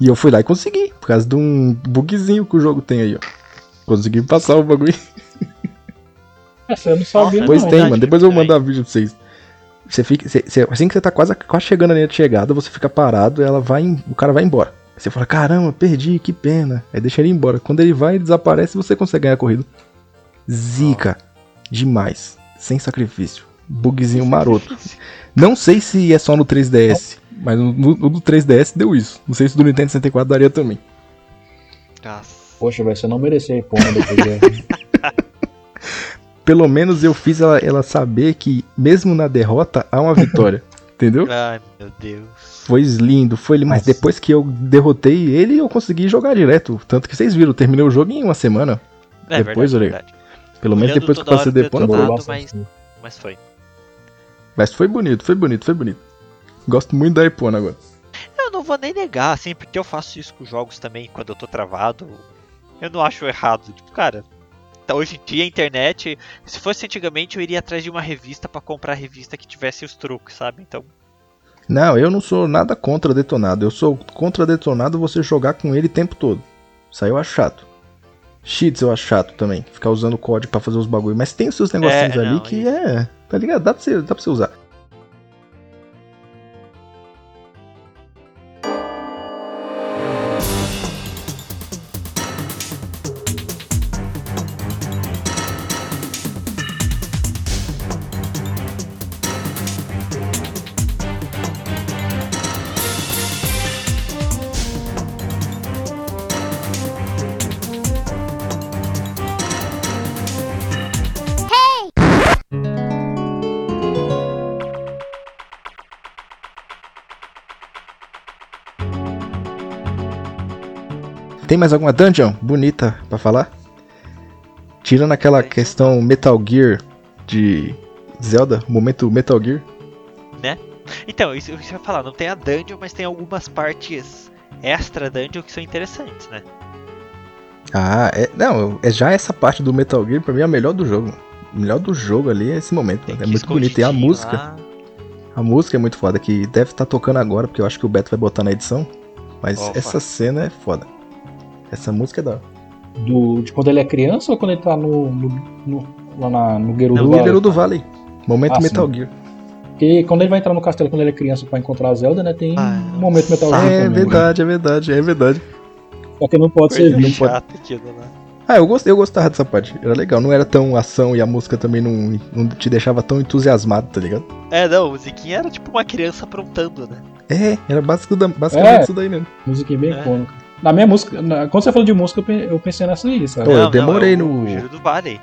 E eu fui lá e consegui. Por causa de um bugzinho que o jogo tem aí, ó. Consegui passar o bagulho. Essa eu não sabia, Nossa, Depois não. tem, mano. Depois eu vou mandar vídeo pra vocês. Você fica, você- você- assim que você tá quase, quase chegando na linha de chegada, você fica parado, ela vai, o cara vai embora. Aí Você fala, caramba, perdi, que pena. Aí deixa ele ir embora. Quando ele vai, ele desaparece e você consegue ganhar a corrida. Zica. Demais. Sem sacrifício. Bugzinho maroto. Não sei se é só no 3DS, mas no, no- no do 3DS deu isso. Não sei se do Nintendo 64 daria também. Nossa. Poxa, velho, você não merecia depois dessa. Pelo menos eu fiz ela, ela saber que, mesmo na derrota, há uma vitória. entendeu? Ai, meu Deus. Foi lindo, foi lindo. Mas Nossa. depois que eu derrotei ele, eu consegui jogar direto. Tanto que vocês viram, eu terminei o jogo em uma semana. É Depois, verdade, olha. verdade. Pelo menos depois que eu passei depois. mas-. Mas foi. Mas foi bonito, foi bonito, foi bonito. Gosto muito da Epona agora. Eu não vou nem negar, assim, porque eu faço isso com jogos também, quando eu tô travado. Eu não acho errado. Tipo, cara, tá- hoje em dia a internet, se fosse antigamente, eu iria atrás de uma revista pra comprar a revista que tivesse os truques, sabe? Então, Não, eu não sou nada contra detonado. Eu sou contra detonado você jogar com ele o tempo todo. Isso aí eu acho chato. Cheats eu acho chato também. Ficar usando código pra fazer os bagulho. Mas tem os seus negocinhos É, ali não, que isso. é. Tá ligado? Dá pra, você, dá pra você usar. Mais alguma dungeon bonita pra falar? Tirando aquela questão Metal Gear de Zelda, momento Metal Gear. então isso, isso eu ia falar, não tem a dungeon, mas tem algumas partes extra dungeon que são interessantes, né? Ah, é, não, é já essa parte do Metal Gear pra mim é a melhor do jogo. O melhor do jogo ali é esse momento. É que muito bonito. E a música, lá. a música é muito foda, que deve estar tocando agora, porque eu acho que o Beto vai botar na edição. Mas Opa. essa cena é foda. Essa música é da hora. Do, de quando ele é criança ou quando ele tá no, no, no- lá na, no Gerudo No Valley? Gerudo Valley. Momento Ah, sim. Metal Gear. Porque quando ele vai entrar no castelo quando ele é criança pra encontrar a Zelda, né? Tem Ah, um momento Metal Gear É também. né? verdade, é verdade, é verdade. Só que não pode ser visto. aquilo lá. Ah, eu, gost, eu gostava dessa parte. Era legal. Não era tão ação e a música também não, não te deixava tão entusiasmado, tá ligado? É, não, o musiquinha era tipo uma criança aprontando, né? É, era da- basicamente É. isso daí mesmo. Musiquinha bem É. Na minha música, na- quando você falou de música, eu pe- eu pensei nessa aí, sabe? Pô, eu Não, demorei não, é o no- Giro do Valley.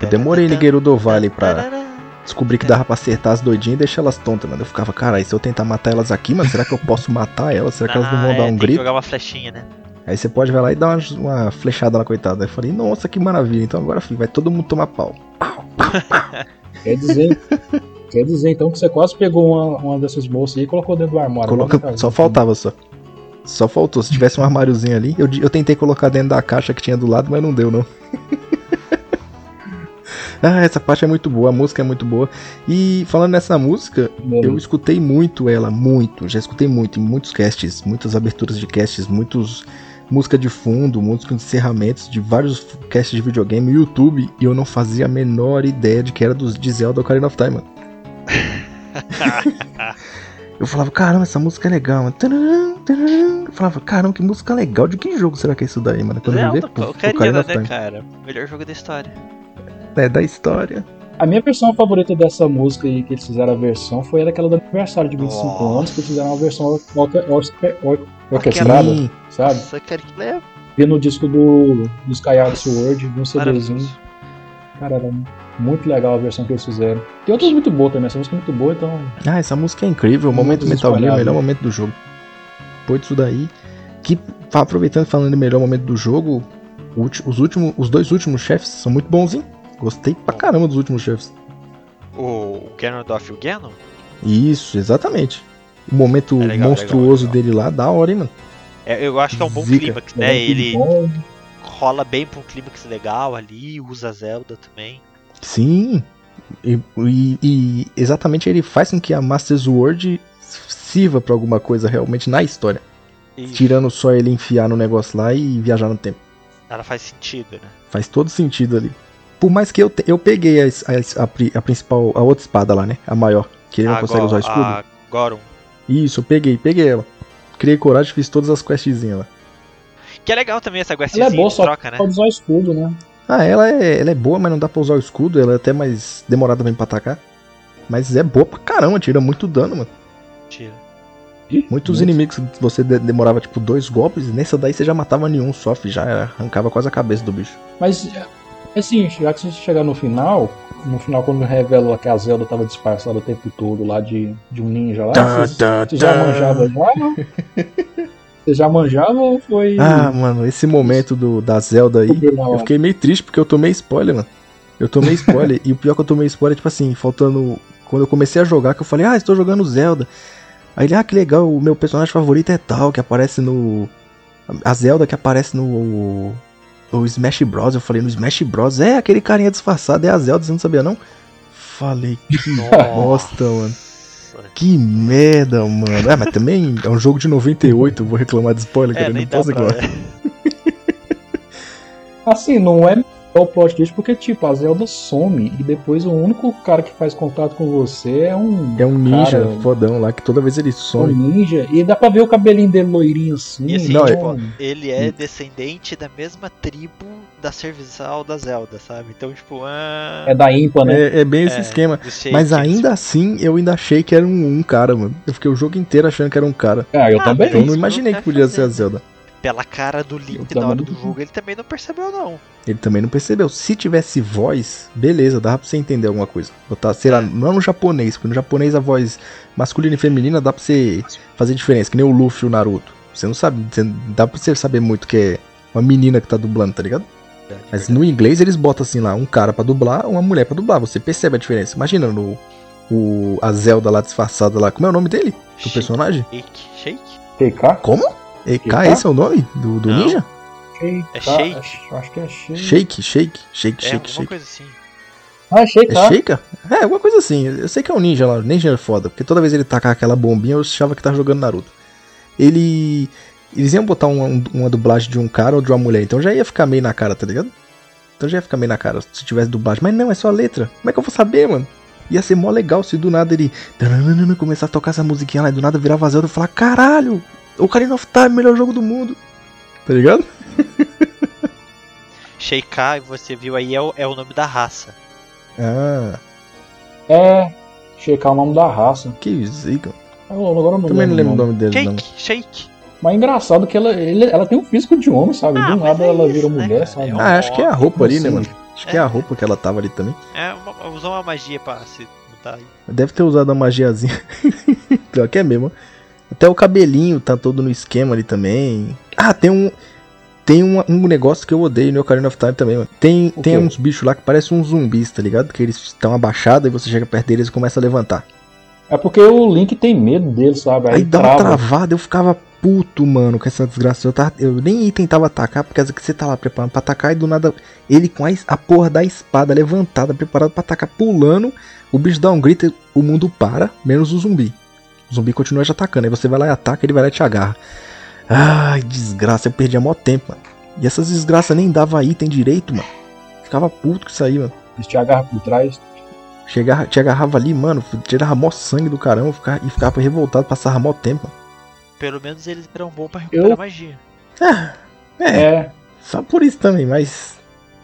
Eu demorei no Gerudo Valley pra Tarará. descobrir que dava pra acertar as doidinhas e deixar elas tontas, mano. Eu ficava, caralho, se eu tentar matar elas aqui, mano, será que eu posso matar elas? Será que elas não Ah, vão é, dar um tem que grito? jogar uma flechinha, né? Aí você pode vai lá e dar uma, uma flechada na coitada. Aí eu falei, nossa, que maravilha. Então agora, filho, vai todo mundo tomar pau. Quer dizer, quer dizer então que você quase pegou uma, uma dessas moças aí e colocou dentro do armário. Coloca, só faltava só. Só faltou. Se tivesse um armáriozinho ali, eu, eu tentei colocar dentro da caixa que tinha do lado, mas não deu, não. ah, essa parte é muito boa, a música é muito boa. E falando nessa música, eu escutei muito ela, muito. Já escutei muito em muitos casts, muitas aberturas de casts, muitos música de fundo, música de encerramentos de vários casts de videogame, YouTube, e eu não fazia a menor ideia de que era dos de Zelda Ocarina of Time, mano. Eu falava, caramba, essa música é legal, mano. Falava, caramba, que música legal. De que jogo será que é isso daí, mano? Quando eu vi, Zelda, pô, Ocarina Ocarina, né, cara? Melhor jogo da história. É da história. A minha versão favorita dessa música aí que eles fizeram a versão foi aquela do aniversário de 25 Nossa. anos, que eles fizeram uma versão orque- orque- orque- orquestrada, sabe? Nossa, cara, que é Vi no disco do, do Skyward Sword, vi um CDzinho. Cara, era muito legal a versão que eles fizeram. Tem outras muito boas também, essa música é muito boa, então. Ah, essa música é incrível. O momento Metal Gear, melhor momento do jogo. Depois disso daí. Que, aproveitando e falando do melhor momento do jogo, os, últimos, os dois últimos chefes são muito bons, hein? Gostei pra caramba dos últimos chefes. O Ganondorf e o Ganon? Isso, exatamente. O momento É legal, monstruoso legal, legal. dele lá, da hora, hein, mano? É, eu acho que é um bom Zica. clímax, né? Ele Bom, rola bem pra um clímax legal ali, usa a Zelda também. Sim. E, e- e exatamente ele faz com que a Master Sword sirva pra alguma coisa realmente na história. E Tirando só ele enfiar no negócio lá e viajar no tempo. ela faz sentido, né? Faz todo sentido ali. Por mais que eu, te- eu peguei a, a a a principal, a outra espada lá, né? A maior. Que ele não consegue usar o escudo. A Goron. Isso, eu peguei, peguei ela. Criei coragem e fiz todas as questzinhas lá. Que é legal também essa ela questzinha é boa, de só troca, né? pode usar o escudo, né? Ah, ela é, ela é boa, mas não dá pra usar o escudo. Ela é até mais demorada também pra atacar. Mas é boa pra caramba, tira muito dano, mano. Tira. Ih, Muitos muito. inimigos você de- demorava tipo dois golpes, e nessa daí você já matava nenhum só, já arrancava quase a cabeça do bicho. Mas, assim, já que você chegar no final, no final quando revela que a Zelda tava disfarçada o tempo todo lá de, de um ninja lá, Tá, você, tá, você já tá. manjava já? Você já manjava ou foi... Ah, mano, esse momento do, da Zelda aí, eu fiquei meio triste porque eu tomei spoiler, mano. Eu tomei spoiler, e o pior é que eu tomei spoiler, tipo assim, faltando. Quando eu comecei a jogar, que eu falei, ah, estou jogando Zelda. Aí ele, ah, que legal, o meu personagem favorito é tal, que aparece no. A Zelda que aparece no. O Smash Bros. Eu falei, no Smash Bros. É aquele carinha disfarçado, é a Zelda, você não sabia não? Falei, que bosta, mano. Que merda, mano. É, mas também é um jogo de 98, eu vou reclamar de spoiler, É, cara. Não posso reclamar. Assim, não é o plot twist porque, tipo, a Zelda some e depois o único cara que faz contato com você é um... É um ninja cara, fodão lá que toda vez ele um some. ninja. E dá pra ver o cabelinho dele loirinho assim. E assim, Não, então- Ele é descendente da mesma tribo da serviçal da Zelda, sabe? Então, tipo, ah, É da Impa, né? É, é bem esse É, esquema. Mas ainda assim, eu ainda achei que era um, um cara, mano. Eu fiquei o jogo inteiro achando que era um cara. Ah, eu Ah, também. Eu não imaginei que podia ser a fazer, Zelda. Pela cara do Link na hora do jogo, ele também não percebeu, não. Ele também não percebeu. Se tivesse voz, beleza, dava pra você entender alguma coisa. Botar, sei lá, não no japonês, porque no japonês a voz masculina e feminina dá pra você fazer diferença, que nem o Luffy e o Naruto. Você não sabe, você, dá pra você saber muito que é uma menina que tá dublando, tá ligado? Mas no inglês eles botam assim lá, um cara pra dublar, uma mulher pra dublar. Você percebe a diferença. Imagina no o, a Zelda lá disfarçada lá. Como é o nome dele? Do Shake, personagem? Shake? TK? Como? EK, esse é o nome do, do ninja? Shake. É Shake. Acho, acho que é Shake. Shake, shake, shake, É, shake, alguma shake. coisa assim. Ah, é Shake, É tá? Shaker? É, alguma coisa assim. Eu sei que é um ninja lá, ninja é foda, porque toda vez ele tacar aquela bombinha eu achava que tava jogando Naruto. Ele. Eles iam botar uma, uma dublagem de um cara ou de uma mulher, então já ia ficar meio na cara, tá ligado? Então já ia ficar meio na cara se tivesse dublagem. Mas não, é só a letra. Como é que eu vou saber, mano? Ia ser mó legal se do nada ele começar a tocar essa musiquinha lá e do nada virar vazio e falar: caralho, Ocarina of Time, melhor jogo do mundo. Tá ligado? Sheikah, você viu aí, é o, é o nome da raça. Ah, É. Shake é o nome da raça. que zica. Ah, eu- Agora eu não Também não lembro o nome. dele, não. Shake, Shake. Mas é engraçado que ela, ele- ela tem um físico de homem, sabe? Ah, Do nada é ela isso, vira né, mulher, cara? sabe? É um- Ah, acho que é a roupa ali, né, mano? Acho que é a roupa que ela tava ali também. É, uma, usou uma magia pra se botar aí. Deve ter usado a magiazinha. Pior que é mesmo. Até o cabelinho tá todo no esquema ali também. Ah, tem um. Tem um, um negócio que eu odeio no Ocarina of Time também, mano. Tem, O tem quê? uns bichos lá que parecem uns zumbis, tá ligado? Que eles estão abaixados e você chega perto deles e começa a levantar. É porque o Link tem medo dele, sabe? Aí, Aí dá uma trava. travada, eu ficava puto, mano, com essa desgraça. Eu, tava- eu nem tentava atacar, porque às vezes você tá lá preparando pra atacar e do nada ele com a, a porra da espada levantada, preparado pra atacar, pulando. O bicho dá um grito e o mundo para, menos o zumbi. O zumbi continua te atacando. Aí você vai lá e ataca, ele vai lá e te agarra. Ai, desgraça, eu perdi mó tempo, mano. E essas desgraças nem dava item direito, mano. Ficava puto com isso aí, mano. Eles te agarram por trás. Chegava, te agarrava ali, mano, tirava mó sangue do caramba ficava, e ficava revoltado, passava mó tempo. mano. Pelo menos eles eram bons pra recuperar Eu- magia. É, É. Só por isso também, mas.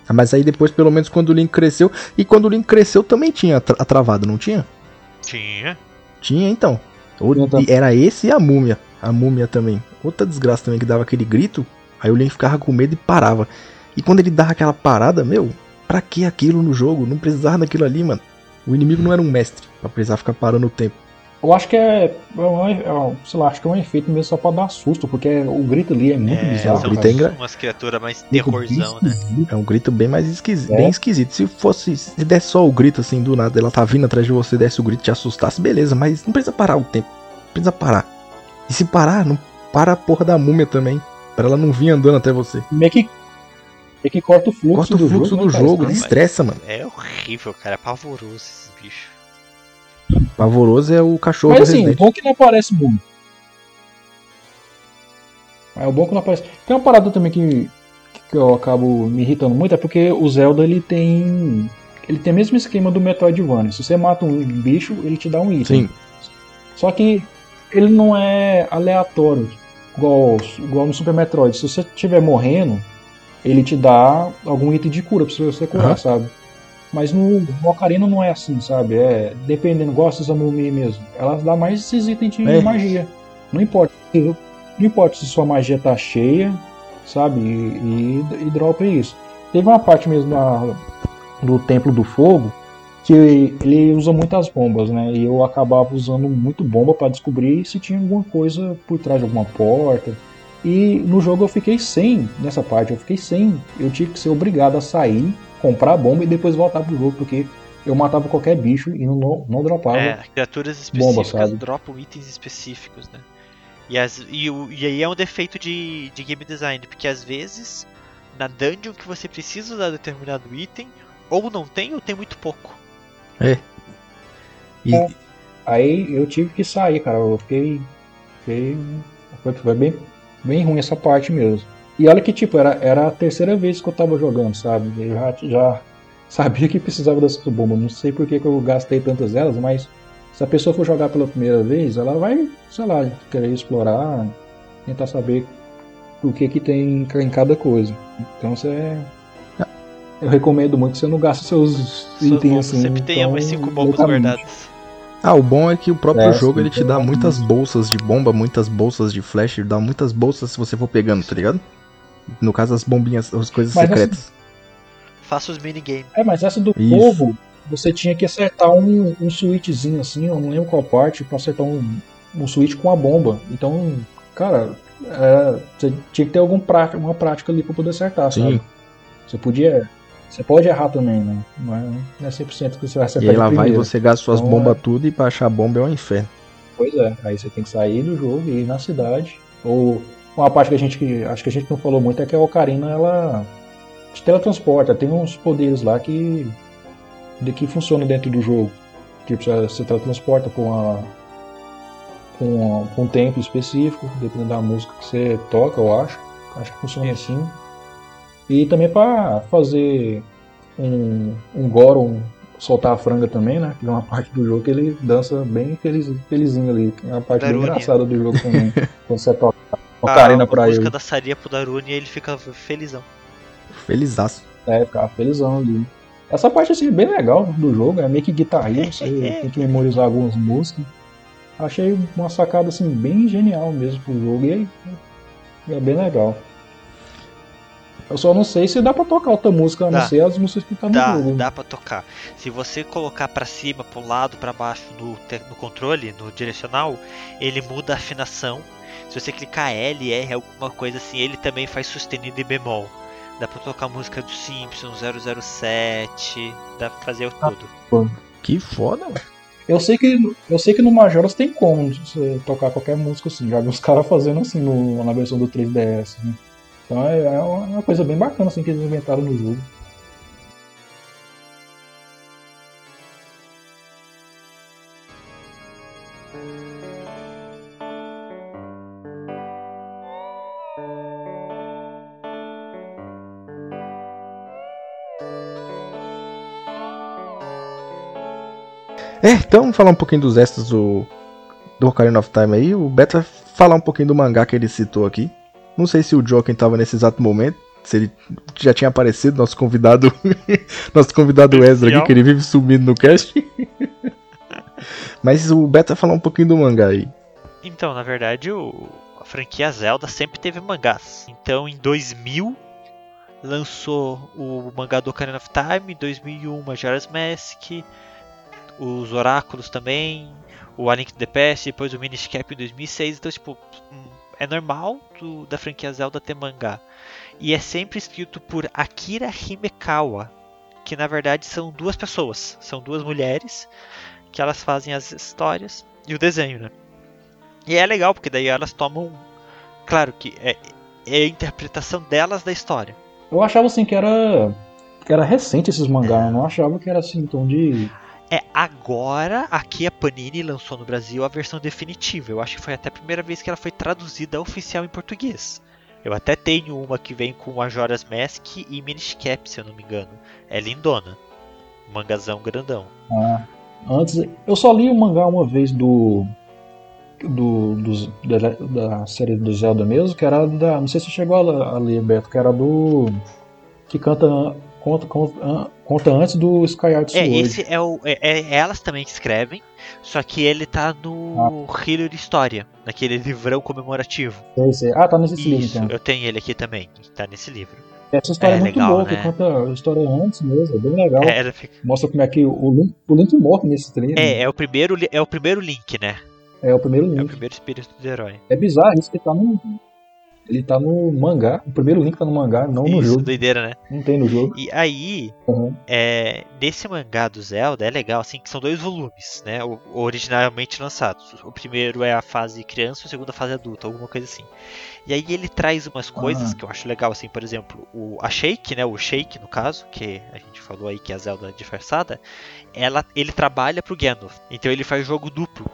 Ah, Mas aí depois, pelo menos, quando o Link cresceu. E quando o Link cresceu também tinha a, a travada, não tinha? Tinha. Tinha então. E era esse e a múmia. A múmia também. Outra desgraça também que dava aquele grito. Aí o Link ficava com medo e parava. E quando ele dava aquela parada, meu, pra que aquilo no jogo? Não precisava daquilo ali, mano. O inimigo não era um mestre pra precisar ficar parando o tempo. Eu acho que é, é um, é um- sei lá, acho que é um efeito mesmo só pra dar susto, porque o grito ali é muito É, bizarro. são grito cara. é engra- umas criaturas mais Grito terrorzão, né? É um grito bem mais esquisito, É. bem esquisito. Se fosse, se desse só o grito assim do nada, ela tá vindo atrás de você, desse o grito e te assustasse, beleza, mas não precisa parar o tempo. Não precisa parar. E se parar, não para a porra da múmia também. Pra ela não vir andando até você. Meio que, meio que corta o fluxo Corta o do fluxo jogo. do né, jogo, Mas- estressa, mano. É horrível, cara. É pavoroso esses bichos. Pavoroso é o cachorro Mas assim, o bom que não aparece muito. É o bom que não aparece. Tem uma parada também que, que eu acabo me irritando muito, é porque o Zelda ele tem. Ele tem o mesmo esquema do Metroidvania. Se você mata um bicho, ele te dá um item. Sim, Só que ele não é aleatório, igual, igual no Super Metroid. Se você estiver morrendo, ele te dá algum item de cura pra você curar, Aham. sabe? Mas no, no Ocarina não é assim, sabe? É dependendo, gosta da Mumi mesmo. Elas dá mais esses itens de É. magia. Não importa, não importa se sua magia tá cheia, sabe? E, e, e dropa isso. Teve uma parte mesmo do Templo do Fogo que ele usa muitas bombas, né? E eu acabava usando muito bomba para descobrir se tinha alguma coisa por trás de alguma porta. E no jogo eu fiquei sem, nessa parte, eu fiquei sem. Eu tive que ser obrigado a sair, comprar a bomba e depois voltar pro jogo, porque eu matava qualquer bicho e não, não dropava. É, criaturas específicas bomba, dropam itens específicos, né? E, as, e, e aí é um defeito de, de game design, porque às vezes na dungeon que você precisa usar determinado item, ou não tem ou tem muito pouco. É. E... é. Aí eu tive que sair, cara. Eu fiquei. fiquei foi, foi bem, bem ruim essa parte mesmo. E olha que tipo, era, era a terceira vez que eu tava jogando, sabe? Eu já, já sabia que precisava dessa bomba. Não sei por que, que eu gastei tantas delas, mas se a pessoa for jogar pela primeira vez, ela vai, sei lá, querer explorar, tentar saber o que que tem em cada coisa. Então você eu recomendo muito que você não gaste seus Suas itens bombas assim. sempre tenha tão umas 5 bombas guardadas. Ah, o bom é que o próprio É, jogo ele te dá muitas bolsas de bomba, muitas bolsas de flash, ele dá muitas bolsas se você for pegando, tá ligado? No caso, as bombinhas, as coisas Mas secretas. Faça os minigames. É, mas essa do Isso. fogo, você tinha que acertar um, um switchzinho assim, eu não lembro qual parte, pra acertar um, um switch com a bomba. Então, cara, é, você tinha que ter algum prática, uma prática ali pra poder acertar, Sim. sabe? Você podia. Você pode errar também, né? Não é, não é 100% que você vai acertar E aí de lá vai você gasta suas Então, bombas é. tudo e pra achar bomba é um inferno. Pois é, aí você tem que sair do jogo e ir na cidade. Ou uma parte que a gente que acho que a gente não falou muito é que a Ocarina ela te teletransporta, tem uns poderes lá que de que funcionam dentro do jogo. Tipo, você, teletransporta com uma com, com um tempo específico, dependendo da música que você toca, eu acho. Acho que funciona assim. E também para fazer um, um Goron soltar a franga também, né? Que é uma parte do jogo que ele dança bem feliz, felizinho ali. É uma parte bem engraçada do jogo também. quando você toca Ocarina a pra música ele. da Saria pro Daruni e ele fica felizão. Felizaço. É, ficava felizão ali. Essa parte assim é bem legal do jogo, é meio que guitarrinha, você tem que memorizar algumas músicas. Achei uma sacada assim bem genial mesmo pro jogo e é, é bem legal. Eu só não sei se dá pra tocar outra música, a não ser as músicas que tá no Dá, jogo. dá pra tocar. Se você colocar pra cima, pro lado, pra baixo no, no controle, no direcional, ele muda a afinação. Se você clicar L, R, alguma coisa assim, ele também faz sustenido e bemol. Dá pra tocar música do Simpsons, 007, dá pra fazer tudo. Que foda, mano. Eu sei que eu sei que no Majora's tem como você tocar qualquer música assim. Já vi os caras fazendo assim no- na versão do 3DS. Né? Então é, é uma coisa bem bacana assim que eles inventaram no jogo. É, então vamos falar um pouquinho dos extras do, do Ocarina of Time aí. O Beto vai falar um pouquinho do mangá que ele citou aqui. Não sei se o Joken tava nesse exato momento. Se ele já tinha aparecido, nosso convidado. nosso convidado Ezra aqui, que ele vive sumindo no cast. Mas o Beto vai falar um pouquinho do mangá aí. Então, na verdade, o, a franquia Zelda sempre teve mangás. Então, em 2000, lançou o mangá do Ocarina of Time, em 2001, Majora's Mask, os Oráculos também, o A Link to the Past, depois o Minish Cap em 2006. Então, tipo, hum, é normal do- da franquia Zelda ter mangá. E é sempre escrito por Akira Himekawa, que na verdade são duas pessoas, são duas mulheres que elas fazem as histórias e o desenho, né? E é legal porque daí elas tomam, claro que é, é a interpretação delas da história. Eu achava assim que era que era recente esses mangás, eu não achava que era assim tão de É agora aqui a Panini lançou no Brasil a versão definitiva. Eu acho que foi até a primeira vez que ela foi traduzida oficial em português. Eu até tenho uma que vem com Majora's Mask e Minish Cap, se eu não me engano. É lindona. Mangazão grandão. Ah, antes, eu só li o mangá uma vez do, do, dos- da, da série do Zelda mesmo, que era da, não sei se chegou a, a ler, Beto, que era do que canta conta, conta, conta antes do Sky Art É, Sword. esse é o. É, é elas também que escrevem, só que ele tá no Hero de História, naquele livrão comemorativo. Sei, sei. Ah, tá nesse livro, Isso, então. eu tenho ele aqui também, tá nesse livro. Essa história é, É, muito legal, boa, né? que conta a história antes mesmo, é bem legal. É, fica- Mostra como é que o Link, o Link morre nesse trailer. é, é o primeiro, é o primeiro link, né? É o primeiro É o Link. primeiro espírito do herói. É bizarro isso que tá no. Ele tá no mangá. O primeiro Link tá no mangá, não no Isso, jogo. doideira, né? Não tem no jogo. E aí, Uhum. é, nesse mangá do Zelda é legal, assim, que são dois volumes, né? Originalmente lançados. O primeiro é a fase criança, o segundo a fase adulta, alguma coisa assim. E aí ele traz umas coisas Ah. que eu acho legal, assim, por exemplo, o, a Shake, né? O Shake, no caso, que a gente falou aí que é a Zelda disfarçada, ela, ele trabalha pro Gandalf. Então ele faz jogo duplo.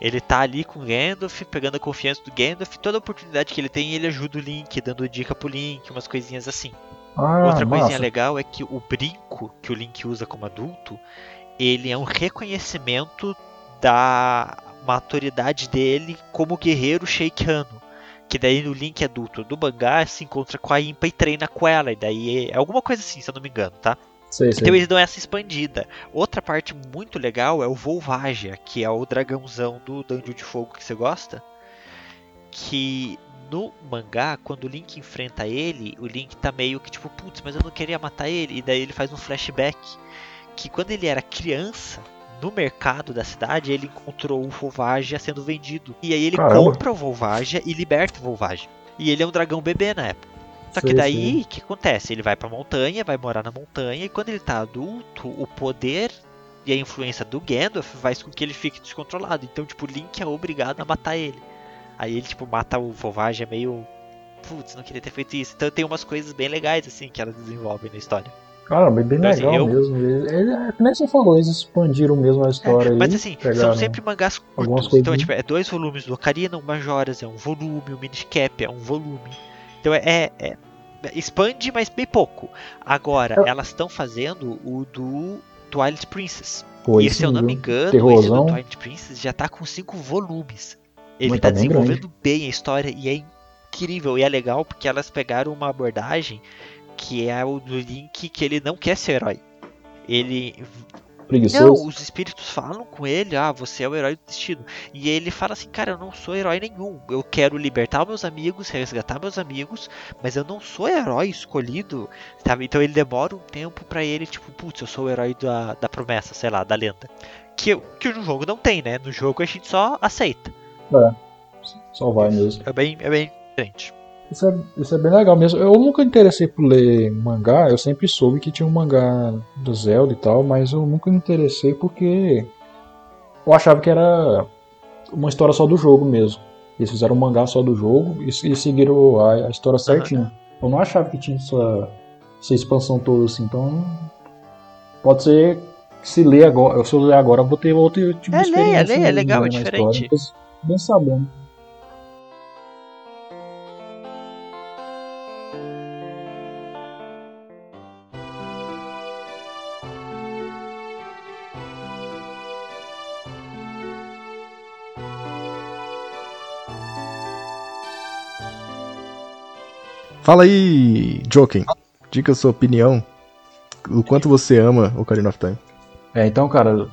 Ele tá ali com o Gandalf, pegando a confiança do Gandalf, toda oportunidade que ele tem, ele ajuda o Link, dando dica pro Link, umas coisinhas assim. Ah, Outra coisinha massa. legal é que o brinco que o Link usa como adulto, ele é um reconhecimento da maturidade dele como guerreiro Sheikano. Que daí no Link adulto do mangá se encontra com a Impa e treina com ela. E daí é alguma coisa assim, se eu não me engano, tá? Sei, sei. Então eles dão essa expandida. Outra parte muito legal é o Volvagia, que é o dragãozão do Dungeon de Fogo que você gosta. Que no mangá, quando o Link enfrenta ele, o Link tá meio que tipo, putz, mas eu não queria matar ele. E daí ele faz um flashback. Que quando ele era criança, no mercado da cidade, ele encontrou o Volvagia sendo vendido. E aí ele Caramba. compra o Volvagia e liberta o Volvagia. E ele é um dragão bebê na época. Só que daí, o que acontece? Ele vai pra montanha, vai morar na montanha, e quando ele tá adulto, o poder e a influência do Gandalf faz com que ele fique descontrolado. Então, tipo, o Link é obrigado a matar ele. Aí ele, tipo, mata o Volvage, é meio... Putz, não queria ter feito isso. Então tem umas coisas bem legais, assim, que elas desenvolvem na história. Cara, bem, bem Então, assim, legal eu- mesmo. Ele, ele, é nem você falou, eles expandiram mesmo a história É, mas aí, assim, são sempre mangás curtos. Então, é, tipo, é dois volumes do Ocarina, o Majoras é um volume, o Miniscap é um volume. Então é. é- é- expande, mas bem pouco. Agora, Eu- elas estão fazendo o do Twilight Princess. Pô, e se eu não me engano, esse do Twilight Princess já tá com cinco volumes. Ele Mas tá tá bem desenvolvendo bem a história e é incrível. E é legal porque elas pegaram uma abordagem que é o do Link que ele não quer ser herói. Ele não, Preguiçoso. os espíritos falam com ele, ah, você é o herói do destino. E ele fala assim, cara, eu não sou herói nenhum. Eu quero libertar meus amigos, resgatar meus amigos, mas eu não sou herói escolhido, sabe? Então ele demora um tempo pra ele, tipo, putz, eu sou o herói da, da promessa, sei lá, da lenda. Que, que no jogo não tem, né? No jogo a gente só aceita. Só vai mesmo. É bem, é bem diferente. Isso é, isso é bem legal mesmo. Eu nunca interessei por ler mangá, eu sempre soube que tinha um mangá do Zelda e tal, mas eu nunca me interessei porque eu achava que era uma história só do jogo mesmo. Eles fizeram um mangá só do jogo e, e seguiram a, a história certinho. Eu não achava que tinha essa, essa expansão toda assim, então pode ser que se ler agora, se eu ler agora eu vou ter outro tipo É, de leia, experiência. leia, é mesmo, legal, é diferente. história, Bem sabendo. Fala aí, Joken. Diga a sua opinião. O quanto você ama Ocarina of Time. É, então, cara,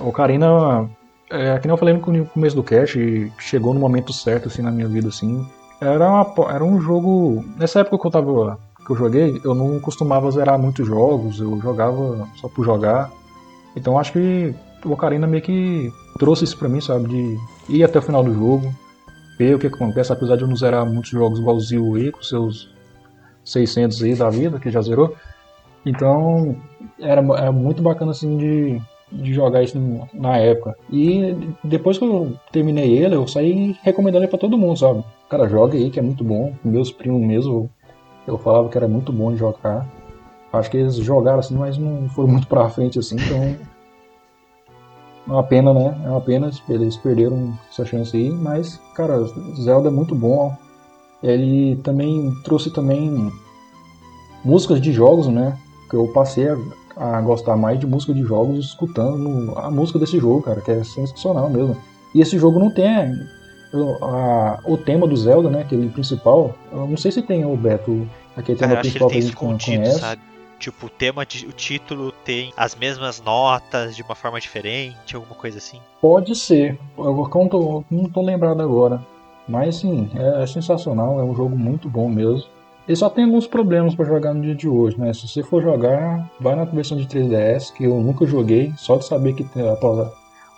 Ocarina, é, que nem eu falei no começo do cast, chegou no momento certo, assim, na minha vida, assim. Era, uma, era um jogo... Nessa época que eu tava... que eu joguei, eu não costumava zerar muitos jogos, eu jogava só por jogar. Então acho que o Ocarina meio que trouxe isso pra mim, sabe? De ir até o final do jogo, ver o que acontece, apesar de eu não zerar muitos jogos igual o Zio aí, com seus 600 aí da vida, que já zerou. Então, era, era muito bacana assim de, de jogar isso na época. E depois que eu terminei ele, eu saí recomendando ele pra todo mundo, sabe? Cara, joga aí que é muito bom. Meus primos mesmo, eu falava que era muito bom de jogar. Acho que eles jogaram assim, mas não foram muito pra frente assim, então. É uma pena, né? É uma pena, eles perderam essa chance aí, mas, cara, Zelda é muito bom. Ele também trouxe também músicas de jogos, né? Que eu passei a, a gostar mais de música de jogos escutando a música desse jogo, cara, que é sensacional mesmo. E esse jogo não tem eu- a- o tema do Zelda, né? Aquele principal. Eu não sei se tem o Beto, aquele tema Cara, que ele principal tem que a gente conhece. sabe? Tipo, o tema, de, o título tem as mesmas notas de uma forma diferente, alguma coisa assim? Pode ser. Eu não tô, não tô lembrado agora. Mas sim, é, é, sensacional, é um jogo muito bom mesmo. Ele só tem alguns problemas para jogar no dia de hoje, né? Se você for jogar, vai na versão de 3DS, que eu nunca joguei, só de saber que tem,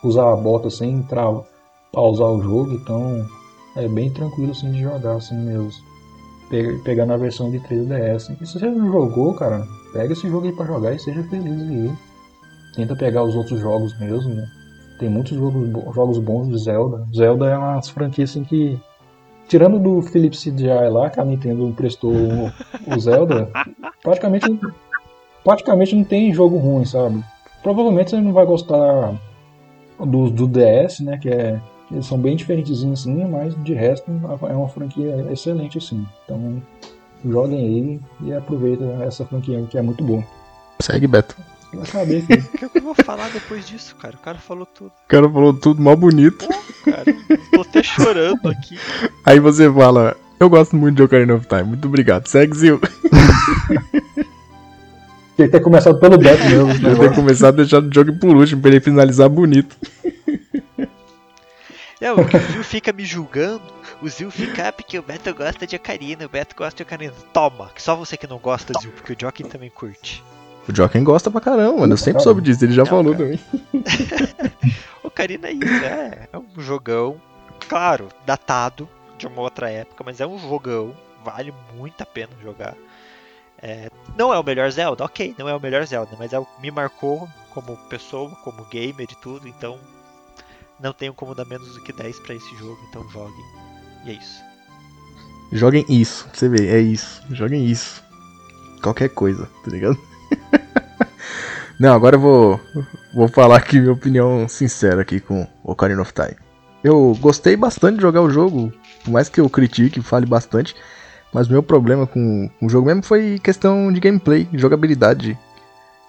usar a bota sem entrar, pausar o jogo, então é bem tranquilo assim de jogar assim mesmo. Pegar na versão de 3DS. E se você não jogou, cara, Pega esse jogo aí pra jogar e seja feliz aí. Tenta pegar os outros jogos mesmo. Né? Tem muitos jogos, jogos bons de Zelda. Zelda é uma franquia assim que. Tirando do Philips CDI lá, que a Nintendo emprestou o, Zelda, praticamente, praticamente não tem jogo ruim, sabe? Provavelmente você não vai gostar do, do DS, né? Que é. Eles são bem diferentezinhos assim, mas de resto é uma franquia excelente assim. Então joguem aí e aproveitem essa franquia que é muito boa. Segue, Beto. Vai saber, filho. O que eu vou falar depois disso, cara? O cara falou tudo. O cara falou tudo mal bonito. Pô, cara, tô até chorando aqui. Aí você fala, eu gosto muito de Ocarina of Time, muito obrigado. Segue, Zil. Tem que ter começado pelo Beto mesmo. Tem que ter começado a deixar o jogo por último, pra ele finalizar bonito. É, o Zil fica me julgando. O Zil fica ah, porque o Beto gosta de Ocarina, o Beto gosta de Ocarina. Toma, que só você que não gosta, Zil, porque o Joaquim também curte. O Joaquim gosta pra caramba, mano. Eu sempre soube disso, ele já não, falou cara. também. Ocarina é isso, é, é um jogão, claro, datado de uma outra época, mas é um jogão, vale muito a pena jogar. É, não é o melhor Zelda, ok, não é o melhor Zelda, mas é, me marcou como pessoa, como gamer e tudo, então não tenho como dar menos do que 10 para esse jogo, então joguem. E é isso. Joguem isso, você vê, é isso. Joguem isso. Qualquer coisa, tá ligado? não, agora eu vou, vou falar aqui minha opinião sincera aqui com Ocarina of Time. Eu gostei bastante de jogar o jogo, por mais que eu critique, fale bastante. Mas meu problema com, com o jogo mesmo foi questão de gameplay, jogabilidade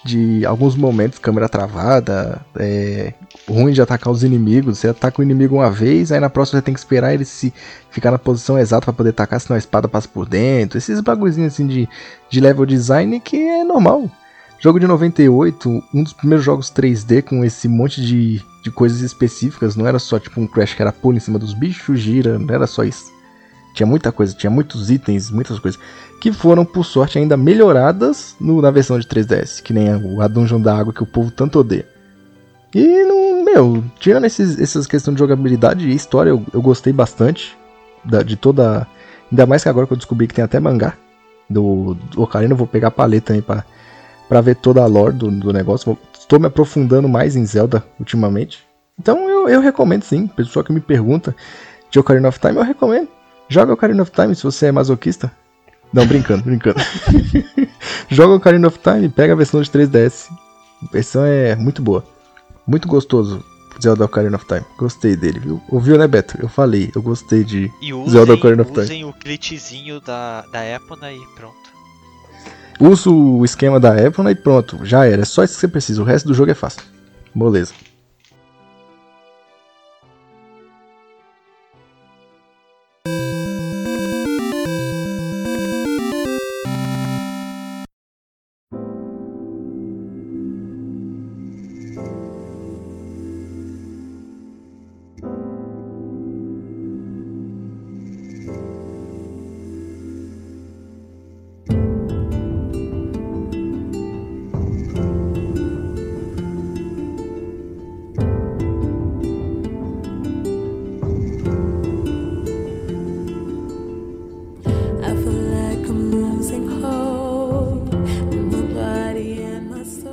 de alguns momentos câmera travada, é, ruim de atacar os inimigos. Você ataca o inimigo uma vez, aí na próxima você tem que esperar ele se ficar na posição exata para poder atacar, senão a espada passa por dentro. Esses bagulhozinhos assim de, de level design que é normal. Jogo de 98, um dos primeiros jogos 3D com esse monte de, de coisas específicas, não era só tipo um Crash que era pulo em cima dos bichos, gira, não era só isso. Tinha muita coisa, tinha muitos itens, muitas coisas. Que foram, por sorte, ainda melhoradas no, na versão de 3DS. Que nem a, Dungeon da Água que o povo tanto odeia. E, meu, tirando esses, essas questões de jogabilidade e história, eu, eu gostei bastante. Da, de toda. Ainda mais que agora que eu descobri que tem até mangá do, do Ocarina, eu vou pegar a paleta aí pra, pra ver toda a lore do, do negócio. estou me aprofundando mais em Zelda ultimamente. Então eu, eu recomendo sim. Pessoal que me pergunta de Ocarina of Time, eu recomendo. Joga Ocarina of Time se você é masoquista. Não, brincando, brincando. Joga Ocarina of Time, pega a versão de 3DS. A versão é muito boa. Muito gostoso. Zelda Ocarina of Time. Gostei dele, viu? Ouviu, né, Beto? Eu falei, eu gostei de usem, Zelda Ocarina of Time. Usem o glitchzinho da, da Epona e pronto. Uso o esquema da Epona e pronto. Já era. É só isso que você precisa. O resto do jogo é fácil. Beleza.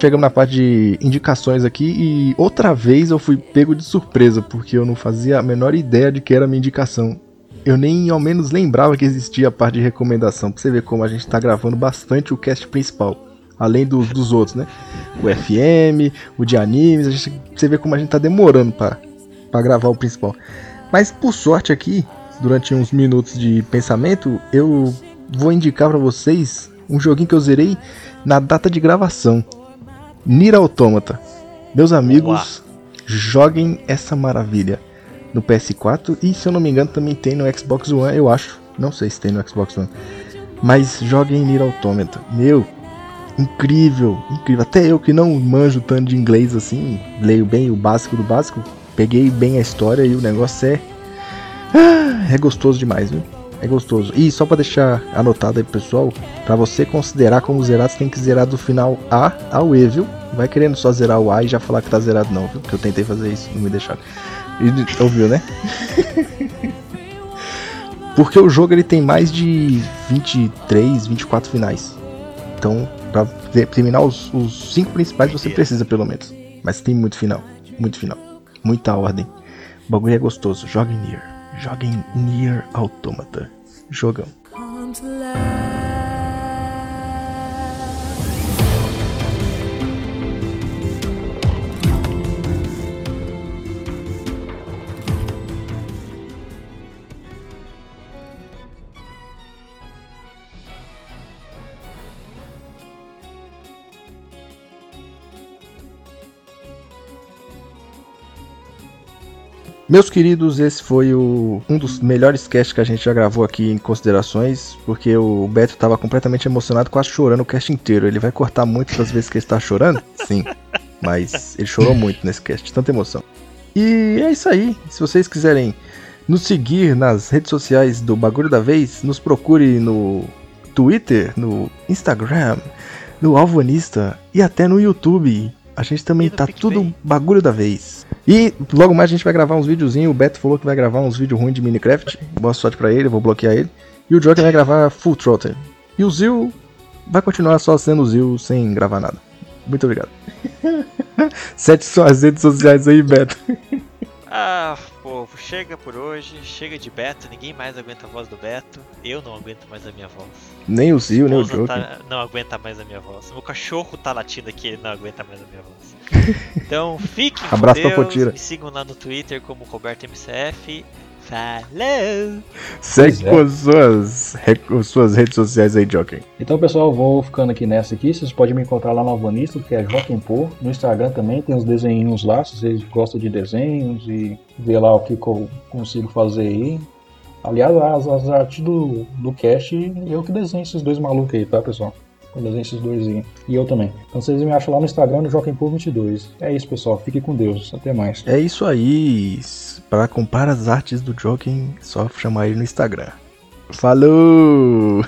Chegamos na parte de indicações aqui e outra vez eu fui pego de surpresa, porque eu não fazia a menor ideia de que era minha indicação. Eu nem ao menos lembrava que existia a parte de recomendação, pra você ver como a gente tá gravando bastante o cast principal. Além do, dos outros, né? O FM, o de animes, a gente, você vê como a gente tá demorando para gravar o principal. Mas por sorte aqui, durante uns minutos de pensamento, eu vou indicar para vocês um joguinho que eu zerei na data de gravação. Nier Automata. Meus amigos, joguem essa maravilha no PS4 e se eu não me engano também tem no Xbox One, eu acho. Não sei se tem no Xbox One. Mas joguem Nier Automata. Meu, incrível, incrível. Até eu que não manjo tanto de inglês assim, leio bem o básico do básico, peguei bem a história e o negócio é. Ah, é gostoso demais, viu? É gostoso. E só pra deixar anotado aí, pessoal, pra você considerar como zerado, você tem que zerar do final A ao E, viu? Vai querendo só zerar o A e já falar que tá zerado, não, viu? Porque eu tentei fazer isso, não me deixaram. E, ouviu, né? Porque o jogo ele tem mais de 23, 24 finais. Então, pra terminar os, os cinco principais você precisa pelo menos. Mas tem muito final. Muito final. Muita ordem. O bagulho é gostoso. Joguem Nier. Joguem Nier Automata. Jogão. Meus queridos, esse foi o, um dos melhores casts que a gente já gravou aqui em considerações, porque o Beto estava completamente emocionado, quase chorando o cast inteiro. Ele vai cortar muito das vezes que ele está chorando? Sim, mas ele chorou muito nesse cast, tanta emoção. E é isso aí. Se vocês quiserem nos seguir nas redes sociais do Bagulho da Vez, nos procure no Twitter, no Instagram, no Alvanista e até no YouTube. A gente também tá tudo bagulho da vez. E logo mais a gente vai gravar uns videozinhos. O Beto falou que vai gravar uns vídeos ruins de Minecraft. Boa sorte pra ele, vou bloquear ele. E o Joker vai gravar Full Throttle. E o Zil vai continuar só sendo o Zil sem gravar nada. Muito obrigado. Sete suas redes sociais aí, Beto. Ah, povo, chega por hoje, chega de Beto, ninguém mais aguenta a voz do Beto, eu não aguento mais a minha voz. Nem o Zio, nem o Joker. Tá, não aguenta mais a minha voz. Meu cachorro tá latindo aqui, ele não aguenta mais a minha voz. Então, fiquem Abraço com Deus, pra Potira. me sigam lá no Twitter como RobertoMCF. Falou! Segue é. com as suas, re- suas redes sociais aí, Joker. Então, pessoal, vou ficando aqui nessa aqui. Vocês podem me encontrar lá no Alvanista, que é Joaquim Pô. No Instagram também tem uns desenhinhos lá, se vocês gostam de desenhos e ver lá o que, que eu consigo fazer aí. Aliás, as, as artes do, do cast, eu que desenho esses dois malucos aí, tá, pessoal? Eu desenho esses dois aí. E eu também. Então vocês me acham lá no Instagram, no Joaquim Pô 22. É isso, pessoal. Fique com Deus. Até mais. É isso aí. Para comprar as artes do Joker, só chamar ele no Instagram. Falou!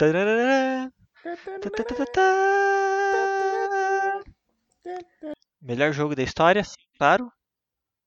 Tarará. Melhor jogo da história, sim, claro.